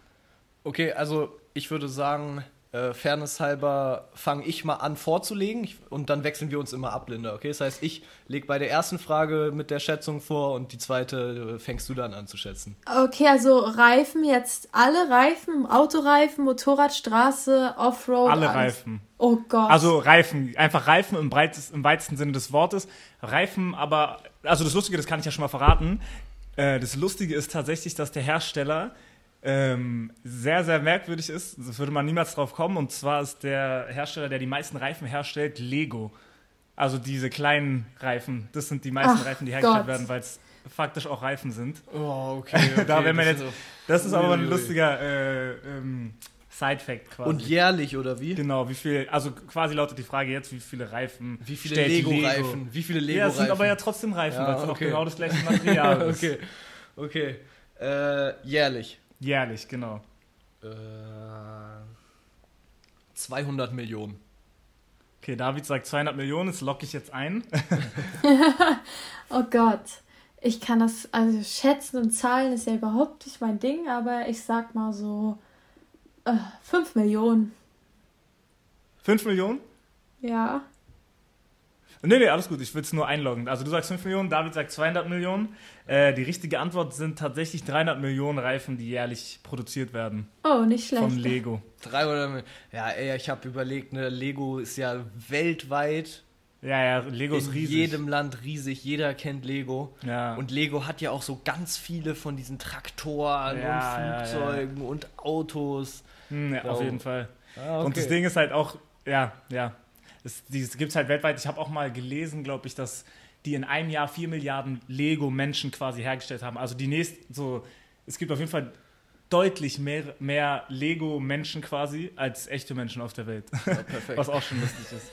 C: Okay, also ich würde sagen, äh, Fairness halber fange ich mal an vorzulegen ich, und dann wechseln wir uns immer ab, Linda. Okay, das heißt, ich lege bei der ersten Frage mit der Schätzung vor und die zweite äh, fängst du dann an zu schätzen.
A: Okay, also Reifen jetzt alle Reifen, Autoreifen, Motorrad, Straße, Offroad.
B: Alle
A: alles.
B: Reifen.
A: Oh Gott.
B: Also Reifen, einfach Reifen im, breites, im weitesten Sinne des Wortes. Reifen, aber, also das Lustige, das kann ich ja schon mal verraten. Äh, das Lustige ist tatsächlich, dass der Hersteller ähm, sehr, sehr merkwürdig ist. Das würde man niemals drauf kommen. Und zwar ist der Hersteller, der die meisten Reifen herstellt, Lego. Also diese kleinen Reifen. Das sind die meisten
A: Ach
B: Reifen, die hergestellt
A: Gott.
B: werden, weil es faktisch auch Reifen sind.
C: Oh, okay. *laughs*
B: Da wären wir jetzt- Das ist aber ein lustiger äh, ähm, Side-Fact quasi.
C: Und jährlich oder wie?
B: Genau, wie viel, also quasi lautet die Frage jetzt, wie viele Reifen
C: Wie viele Lego-Reifen? Wie viele
B: Ja, es
C: Lego-Reifen?
B: sind aber ja trotzdem Reifen,
C: Ja,
B: weil es
C: okay.
B: auch genau das gleiche Material *laughs* ist.
C: okay, okay. Äh, jährlich.
B: Jährlich, genau.
C: Äh, 200 Millionen.
B: Okay, David sagt 200 Millionen, das locke ich jetzt ein. *laughs*
A: oh Gott. Ich kann das, also schätzen und zahlen ist ja überhaupt nicht mein Ding, aber ich sag mal so äh, 5 Millionen.
B: 5 Millionen?
A: Ja.
B: Nee, nee, alles gut, ich will es nur einloggen. Also du sagst 5 Millionen, David sagt 200 Millionen. Äh, die richtige Antwort sind tatsächlich 300 Millionen Reifen, die jährlich produziert werden
A: Oh, nicht schlecht.
B: von Lego.
C: 300 Millionen. Ja, ey, ich habe überlegt, ne, Lego ist ja weltweit
B: Ja, ja, Lego ist
C: in
B: riesig.
C: jedem Land riesig. Jeder kennt Lego.
B: ja.
C: Und Lego hat ja auch so ganz viele von diesen Traktoren
B: Ja, ja,
C: und Flugzeugen und Autos.
B: Hm, ja, auf
C: Ja.
B: jeden Fall.
C: Ah,
B: Und das Ding ist halt auch, ja, ja, es, gibt es halt weltweit. Ich habe auch mal gelesen, glaube ich, dass die in einem Jahr 4 Milliarden Lego-Menschen quasi hergestellt haben. Also die nächsten, so, es gibt auf jeden Fall deutlich mehr, mehr Lego-Menschen quasi als echte Menschen auf der Welt.
C: Ja, perfekt. *laughs*
B: Was auch schon lustig ist.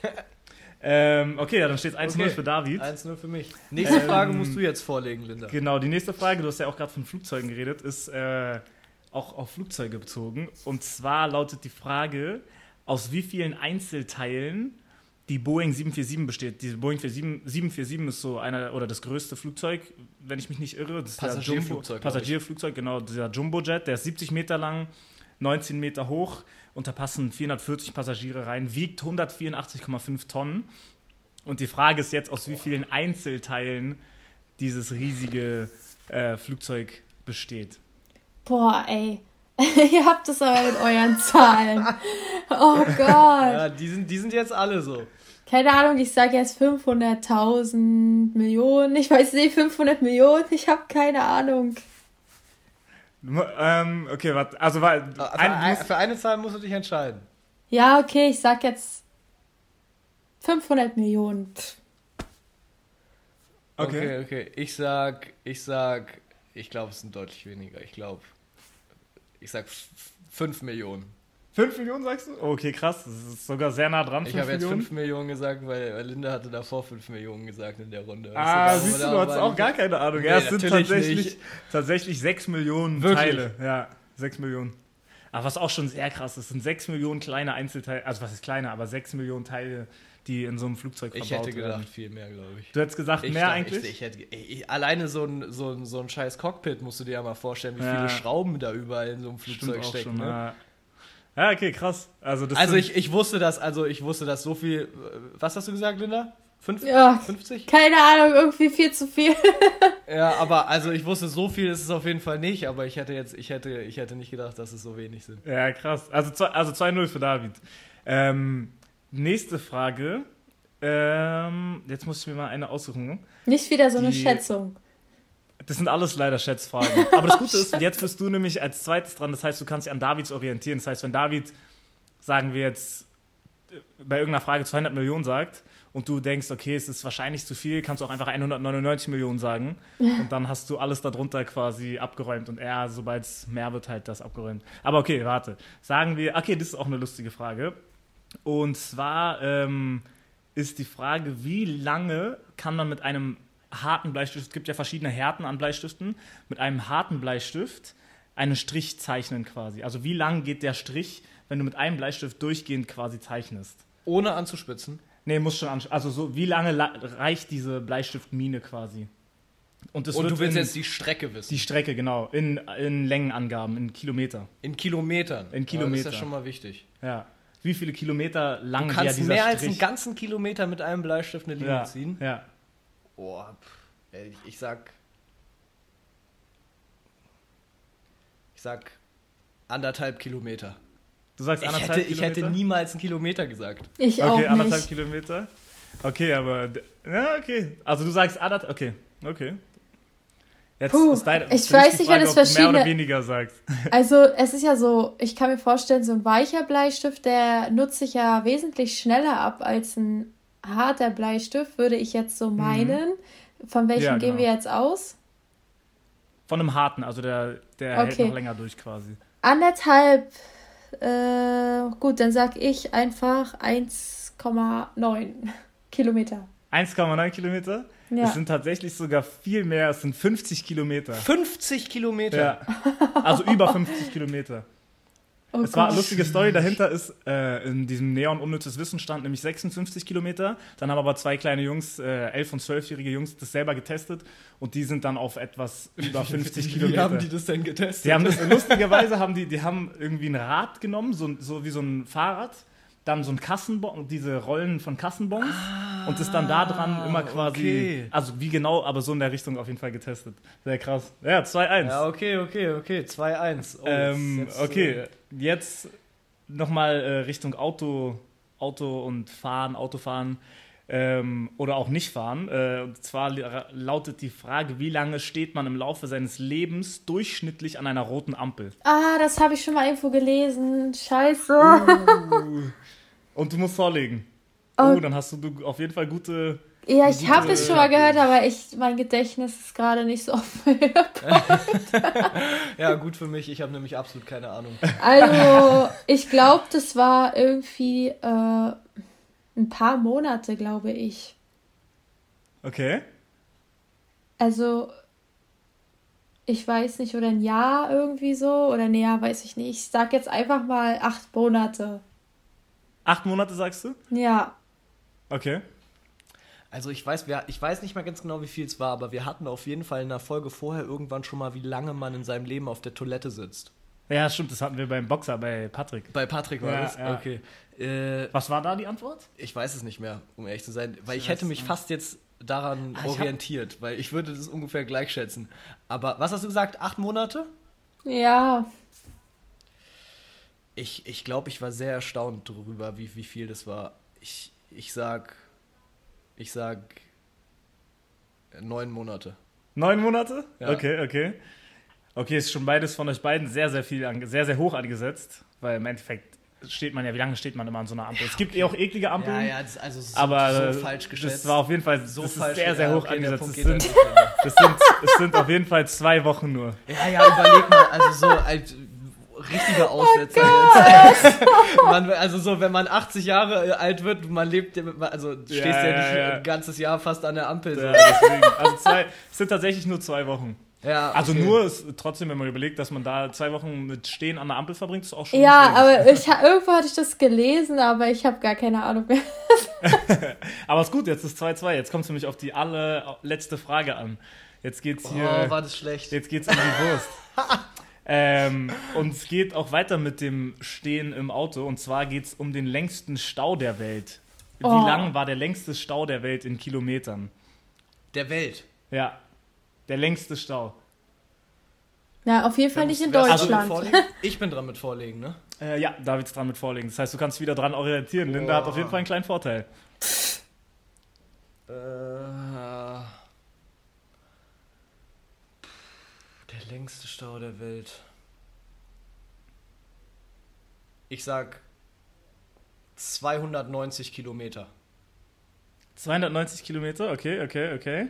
B: ähm, okay, ja, dann steht es 1-0
C: Okay.
B: für David.
C: 1-0 für mich. Nächste
B: Ähm,
C: Frage musst du jetzt vorlegen, Linda.
B: Genau, die nächste Frage, du hast ja auch gerade von Flugzeugen geredet, ist äh, auch auf Flugzeuge bezogen. Und zwar lautet die Frage, aus wie vielen Einzelteilen die Boeing 747 besteht. Diese Boeing 47 747 ist so einer oder das größte Flugzeug, wenn ich mich nicht irre. Das ist der
C: Passagierflugzeug.
B: Passagierflugzeug, genau, dieser Jumbojet, der ist 70 Meter lang, 19 Meter hoch und da passen 440 Passagiere rein, wiegt 184,5 Tonnen. Und die Frage ist jetzt, aus wie vielen Einzelteilen dieses riesige äh, Flugzeug besteht.
A: Boah, ey. *laughs* Ihr habt es aber mit euren Zahlen. Oh *laughs* Gott.
C: Ja, die sind, die sind jetzt alle so.
A: Keine Ahnung, ich sage jetzt 500.000 Millionen. Ich weiß nicht, 500 Millionen. Ich habe keine Ahnung.
B: Ähm, okay, warte, also war,
C: Für,
B: ein,
C: für eine Zahl musst du dich entscheiden.
A: Ja, okay, ich sag jetzt 500 Millionen.
B: Okay.
C: okay, okay. Ich sag, ich sag, ich glaube, es sind deutlich weniger. Ich glaube, ich sag 5 Millionen.
B: 5 Millionen sagst du? Okay, krass. Das ist sogar sehr nah dran.
C: Ich
B: 5
C: habe jetzt
B: Millionen.
C: 5 Millionen gesagt, weil Linda hatte davor 5 Millionen gesagt in der Runde.
B: Ah,
C: Weißt
B: siehst du, du hast auch gar keine Ahnung. ja,
C: Nee,
B: es sind tatsächlich,
C: nicht.
B: tatsächlich 6 Millionen
C: Wirklich?
B: Teile. Ja, 6 Millionen. Aber was auch schon sehr krass ist, sind 6 Millionen kleine Einzelteile, also was ist kleine, aber 6 Millionen Teile, die in so einem Flugzeug
C: Ich
B: verbaut
C: hätte
B: werden.
C: gedacht, viel mehr, glaube ich.
B: Du hättest gesagt,
C: Ich
B: mehr
C: dachte-
B: eigentlich?
C: Ich, ich hätte, ich, alleine so ein, so, ein, so ein scheiß Cockpit musst du dir ja mal vorstellen, wie
B: Ja.
C: viele Schrauben da überall in so einem
B: Stimmt
C: Flugzeug
B: auch
C: stecken.
B: schon,
C: ne?
B: ja. Ja, okay, krass. Also, das
C: Also ich, ich wusste das, also ich wusste das so viel. äh, Was hast du gesagt, Linda? Fünf,
A: Ja.
C: 50?
A: Keine Ahnung, irgendwie viel zu viel. *laughs*
C: Ja, aber also ich wusste, so viel ist es auf jeden Fall nicht, aber ich hätte jetzt, ich hätte, ich hätte nicht gedacht, dass es so wenig sind.
B: Ja, krass. Also, zwei- also 2-0 für David. Ähm, nächste Frage. Ähm, jetzt muss ich mir mal eine aussuchen.
A: Nicht wieder so eine
B: Die-
A: Schätzung.
B: Das sind alles leider Schätzfragen. Aber das Gute ist, jetzt bist du nämlich als zweites dran. Das heißt, du kannst dich an Davids orientieren. Das heißt, wenn David, sagen wir jetzt, bei irgendeiner Frage 200 Millionen sagt und du denkst, okay, es ist wahrscheinlich zu viel, kannst du auch einfach 199 Millionen sagen. Und dann hast du alles darunter quasi abgeräumt. Und er, sobald es mehr wird, halt das abgeräumt. Aber okay, warte. Sagen wir, okay, das ist auch eine lustige Frage. Und zwar ähm, ist die Frage, wie lange kann man mit einem harten Bleistift, es gibt ja verschiedene Härten an Bleistiften, mit einem harten Bleistift einen Strich zeichnen quasi. Also wie lang geht der Strich, wenn du mit einem Bleistift durchgehend quasi zeichnest?
C: Ohne anzuspitzen.
B: Nee, muss schon an, also so, wie lange la- reicht diese Bleistiftmine quasi? Und,
C: Und du willst
B: in,
C: jetzt die Strecke wissen.
B: die Strecke, genau, in, in Längenangaben, in Kilometer.
C: in Kilometern.
B: In
C: Ja, das
B: Kilometer.
C: ist ja schon mal wichtig.
B: Ja. Wie viele Kilometer lang
C: Du kannst
B: dieser
C: mehr als einen ganzen Kilometer mit einem Bleistift eine Linie
B: ja,
C: ziehen.
B: ja.
C: Boah, ich, ich sag. Ich sag anderthalb Kilometer.
B: Du sagst
C: Ich
B: anderthalb
C: hätte, ich
B: Kilometer?
C: hätte niemals einen Kilometer gesagt.
A: Ich
B: Okay,
A: auch
B: anderthalb
A: nicht.
B: Kilometer. Okay, aber. Ja, okay. Also du sagst anderthalb. Okay, okay. Jetzt
A: Puh,
B: ist deine,
A: ich weiß nicht, wenn
B: Frage,
A: es
B: ob du mehr
A: verschiedene-
B: oder weniger sagst. *laughs*
A: Also es ist ja so, ich kann mir vorstellen, so ein weicher Bleistift, der nutzt sich ja wesentlich schneller ab als ein harter Bleistift, würde ich jetzt so meinen. Von welchem
B: Mhm. Ja,
A: gehen
B: genau.
A: wir jetzt aus?
B: Von einem harten, also der, der hält
A: Okay.
B: noch länger durch quasi.
A: Anderthalb, äh, gut, dann sag ich einfach 1,9 *laughs* Kilometer.
B: 1,9 Kilometer.
A: Ja.
B: Es sind tatsächlich sogar viel mehr. Es sind 50 Kilometer.
C: 50 Kilometer.
B: Ja. Also über 50 Kilometer.
A: Oh
B: Es war eine lustige Story. Dahinter ist äh, in diesem Neon unnützes Wissen stand nämlich 56 Kilometer. Dann haben aber zwei kleine Jungs, äh, 11 und 12-jährige Jungs, das selber getestet und die sind dann auf etwas über *laughs* 50
C: Wie
B: Kilometer.
C: haben die das denn getestet?
B: Die haben das *laughs* lustigerweise haben die, die haben irgendwie ein Rad genommen, so, so wie so ein Fahrrad, dann so ein Kassenbon, diese Rollen von Kassenbons und ist dann da dran immer quasi,
C: okay.
B: also wie genau, aber so in der Richtung auf jeden Fall getestet. Sehr krass. Ja, 2-1.
C: Ja, okay, okay, okay. 2-1. Oh,
B: ähm, okay,
C: äh,
B: jetzt nochmal äh, Richtung Auto, Auto und Fahren, Autofahren ähm, oder auch nicht fahren. Äh, und zwar la- lautet die Frage, wie lange steht man im Laufe seines Lebens durchschnittlich an einer roten Ampel?
A: Ah, das habe ich schon mal irgendwo gelesen. Scheiße.
B: Oh. Und du musst vorlegen. Oh,
A: Oh.
B: dann hast du auf jeden Fall gute.
A: Ja, ich habe es schon mal gehört, aber ich, mein Gedächtnis ist gerade nicht so auf *laughs*
C: Ja, gut für mich. Ich habe nämlich absolut keine Ahnung.
A: Also, ich glaube, das war irgendwie äh, ein paar Monate, glaube ich.
B: Okay.
A: Also, ich weiß nicht, oder ein Jahr irgendwie so, oder ein Jahr, weiß ich nicht. Ich sag jetzt einfach mal acht Monate.
B: Acht Monate sagst du?
A: Ja.
B: Okay.
C: Also ich weiß, wer, ich weiß nicht mehr ganz genau, wie viel es war, aber wir hatten auf jeden Fall in der Folge vorher irgendwann schon mal, wie lange man in seinem Leben auf der Toilette sitzt.
B: Ja, stimmt, das hatten wir beim Boxer, bei Patrick.
C: Bei Patrick war
B: Ja,
C: das?
B: ja.
C: Okay. Äh,
B: Was war da die Antwort?
C: ich weiß es nicht mehr, um ehrlich zu sein, weil ich
B: weiß
C: hätte mich
B: nicht.
C: fast jetzt daran
B: Ah, ich hab-
C: orientiert, weil ich würde das ungefähr gleich schätzen. Aber was hast du gesagt? Acht Monate?
A: Ja.
C: Ich, ich glaube, ich war sehr erstaunt darüber, wie, wie viel das war. Ich, ich sag, ich sag neun Monate.
B: Neun Monate?
C: Ja.
B: Okay, okay. Okay, ist schon beides von euch beiden sehr, sehr viel, sehr, sehr hoch angesetzt, weil im Endeffekt steht man ja, wie lange steht man immer an so einer Ampel? es gibt eh auch eklige Ampeln,
C: das, also so,
B: aber
C: so falsch geschätzt.
B: das war auf jeden Fall
C: so falsch.
B: sehr, sehr
C: ja,
B: hoch
C: okay,
B: angesetzt. Es sind, das, sind, es sind auf jeden Fall zwei Wochen nur.
C: Ja, ja, überleg mal, also so, richtiger Aussetzer jetzt. *laughs* man, also so, wenn man 80 Jahre alt wird, man lebt, also du stehst ja,
B: Ja,
C: nicht
B: ja, ja.
C: ein ganzes Jahr fast an der Ampel. So.
B: Ja. Also zwei, es sind tatsächlich nur zwei Wochen.
C: Ja,
B: Also
C: okay.
B: nur ist trotzdem, wenn man überlegt, dass man da zwei Wochen mit Stehen an der Ampel verbringt, ist auch schon.
A: Ja, aber *laughs* ich, ha- irgendwo hatte ich das gelesen, aber ich habe gar keine Ahnung mehr. *laughs*
B: Aber ist gut, jetzt ist 2-2. Jetzt kommt es nämlich auf die allerletzte Frage an. Jetzt geht's hier.
C: Oh, war das schlecht.
B: Jetzt geht's um die Wurst. Ähm, und es geht auch weiter mit dem Stehen im Auto. Und zwar geht's um den längsten Stau der Welt. Wie
A: Oh.
B: lang war der längste Stau der Welt in Kilometern?
C: Der Welt.
B: Ja, der längste Stau.
A: Ja, auf jeden Fall nicht in
C: ist
A: Deutschland.
C: Vorlegen? *laughs* Ich bin dran mit Vorlegen, ne?
B: Äh, ja, Davids dran mit vorlegen. Das heißt, du kannst wieder dran orientieren. Linda hat
C: Boah.
B: auf jeden Fall einen kleinen Vorteil.
C: Äh, längste Stau der Welt. Ich sag 290 Kilometer.
B: 290 Kilometer, okay, okay, okay.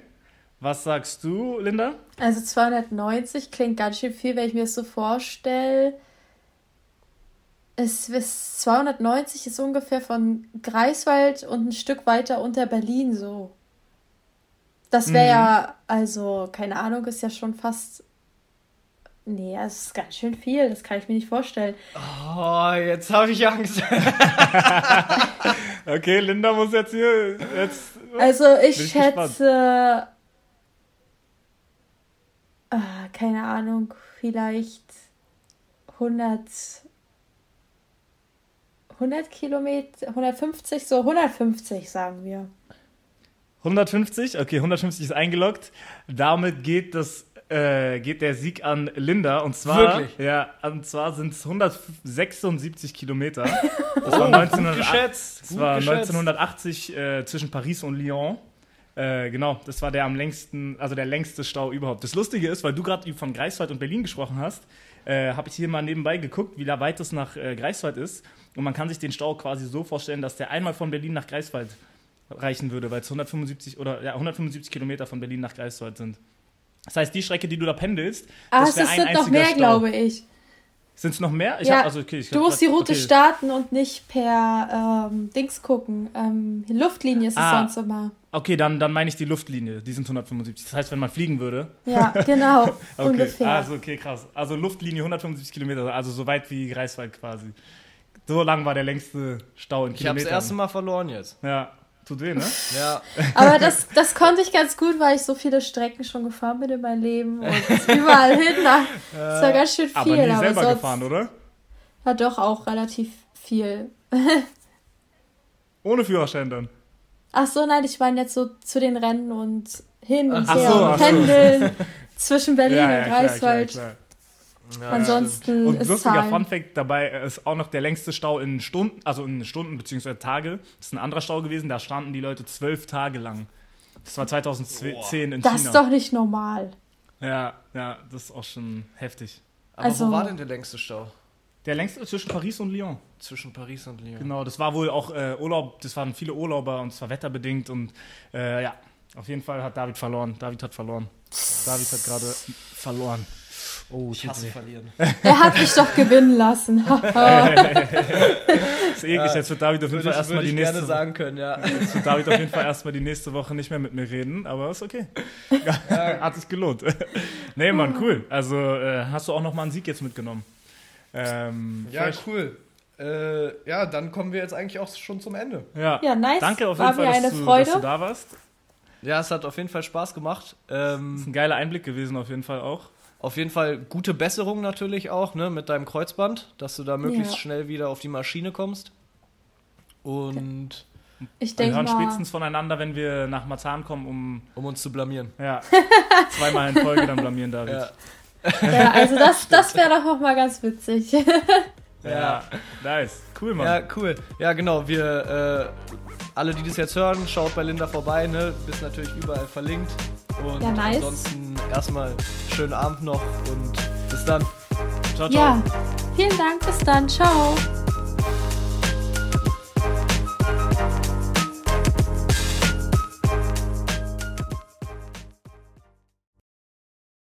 B: Was sagst du, Linda?
A: Also 290 klingt ganz schön viel, wenn ich mir das so vorstelle. Es ist 290 ist ungefähr von Greifswald und ein Stück weiter unter Berlin so. Das wäre
B: Mhm.
A: ja, also, keine Ahnung, ist ja schon fast. Nee, es ist ganz schön viel, das kann ich mir nicht vorstellen.
C: Oh, jetzt habe ich Angst. *laughs*
B: Okay, Linda muss jetzt hier. Jetzt,
A: Also ich
B: ich
A: schätze, ah, keine Ahnung, vielleicht 100, 100 Kilometer, 150, so 150 sagen wir.
B: 150, okay, 150 ist eingeloggt. Damit geht das. Äh, geht der Sieg an Linda und zwar
C: Wirklich?
B: ja und zwar sind es 176 Kilometer. *laughs* Das war 1908,
C: geschätzt.
B: Das war
C: geschätzt.
B: 1980 äh, zwischen Paris und Lyon. Äh, genau, das war der am längsten, also der längste Stau überhaupt. Das Lustige ist, weil du gerade von Greifswald und Berlin gesprochen hast, äh, habe ich hier mal nebenbei geguckt, wie weit es nach äh, Greifswald ist. Und man kann sich den Stau quasi so vorstellen, dass der einmal von Berlin nach Greifswald reichen würde, weil es 175 oder ja, 175 Kilometer von Berlin nach Greifswald sind. Das heißt, die Strecke, die du da pendelst,
A: Ah,
B: das
A: es
B: wäre ein
A: sind noch mehr,
B: Stau.
A: glaube ich.
B: Sind es noch mehr? Ich
A: Ja,
B: hab, also, okay, ich
A: Du musst die Route
B: okay.
A: starten und nicht per ähm, Dings gucken. Ähm, Luftlinie ist es
B: Ah.
A: sonst immer.
B: Okay, dann, dann meine ich die Luftlinie, die sind 175. Das heißt, wenn man fliegen würde,
A: Ja, *laughs* genau,
B: Okay,
A: ungefähr.
B: also okay, krass. Also Luftlinie 175 Kilometer, also so weit wie Greifswald quasi. So lang war der längste Stau in
C: Ich habe das
B: Kilometern.
C: erste Mal verloren jetzt.
B: Ja, tut weh, ne? *laughs*
C: Ja.
A: Aber das, das konnte ich ganz gut, weil ich so viele Strecken schon gefahren bin in meinem Leben und *laughs* überall hin. Das war ganz schön viel.
B: aber nie selber
A: sonst,
B: gefahren, oder?
A: Ja, doch auch relativ viel. *laughs*
B: Ohne Führerschein dann.
A: Ach so, nein, ich meine jetzt so zu den Rennen und hin und
C: Ach
A: her
B: so,
A: und
B: ach so.
A: pendeln zwischen Berlin
B: ja,
A: und
B: ja, klar, klar,
A: Greifswald.
B: klar.
C: Ja,
A: Ansonsten
B: Und
A: ist
B: lustiger
A: Zahlen.
B: Funfact dabei ist auch noch der längste Stau in Stunden, also in Stunden bzw. Tage. Das ist ein anderer Stau gewesen, da standen die Leute zwölf Tage lang. Das war 2010 in
A: Das
B: China.
A: ist doch nicht normal.
B: ja, ja, das ist auch schon heftig.
C: Aber
A: Also-
C: wo war denn der längste Stau?
B: Der längste zwischen Paris und Lyon.
C: Zwischen Paris und Lyon.
B: Genau, das war wohl auch äh, Urlaub, das waren viele Urlauber und es war wetterbedingt und äh, ja, auf jeden Fall hat David verloren. David hat verloren. David hat gerade verloren. Oh,
C: Ich hasse verlieren. *laughs*
A: Er hat mich doch gewinnen lassen. *laughs*
B: Das ist eklig, jetzt wird David auf jeden
C: Würde
B: Fall
C: ich,
B: erstmal die nächste
C: gerne sagen können, ja. *laughs*
B: Jetzt wird David auf jeden Fall erstmal die nächste Woche nicht mehr mit mir reden, aber ist okay. Hat sich gelohnt. nee, Mann, cool. Also äh, hast du auch noch mal einen Sieg jetzt mitgenommen. Ähm,
C: Ja,
B: vielleicht-
C: cool. Äh, ja, dann kommen wir jetzt eigentlich auch schon zum Ende.
B: ja.
A: Ja, nice.
B: Danke auf
A: War
B: jeden Fall, dass,
A: eine
B: du,
A: Freude.
B: dass du da warst.
C: Ja, es hat auf jeden Fall Spaß gemacht.
B: Das
C: Ähm,
B: ist ein geiler Einblick gewesen, auf jeden Fall auch.
C: Auf jeden Fall gute Besserung natürlich auch, ne, mit deinem Kreuzband, dass du da möglichst
A: Ja.
C: schnell wieder auf die Maschine kommst. Und
A: Ich
B: Wir hören
A: mal.
B: spätestens voneinander, wenn wir nach Marzahn kommen, um
C: um uns zu blamieren.
B: ja, *laughs* zweimal in Folge dann blamieren, David.
C: Ja.
A: Ja, also das, das wäre doch noch mal ganz witzig.
B: Ja, nice. Cool, Mann.
C: Ja, cool. Ja, genau. Wir, äh, alle, die das jetzt hören, schaut bei Linda vorbei, ne? Bist natürlich überall verlinkt. Und
A: Ja, nice.
C: ansonsten erstmal schönen Abend noch und bis dann.
B: Ciao, ciao.
A: Ja, vielen Dank. Bis dann. Ciao.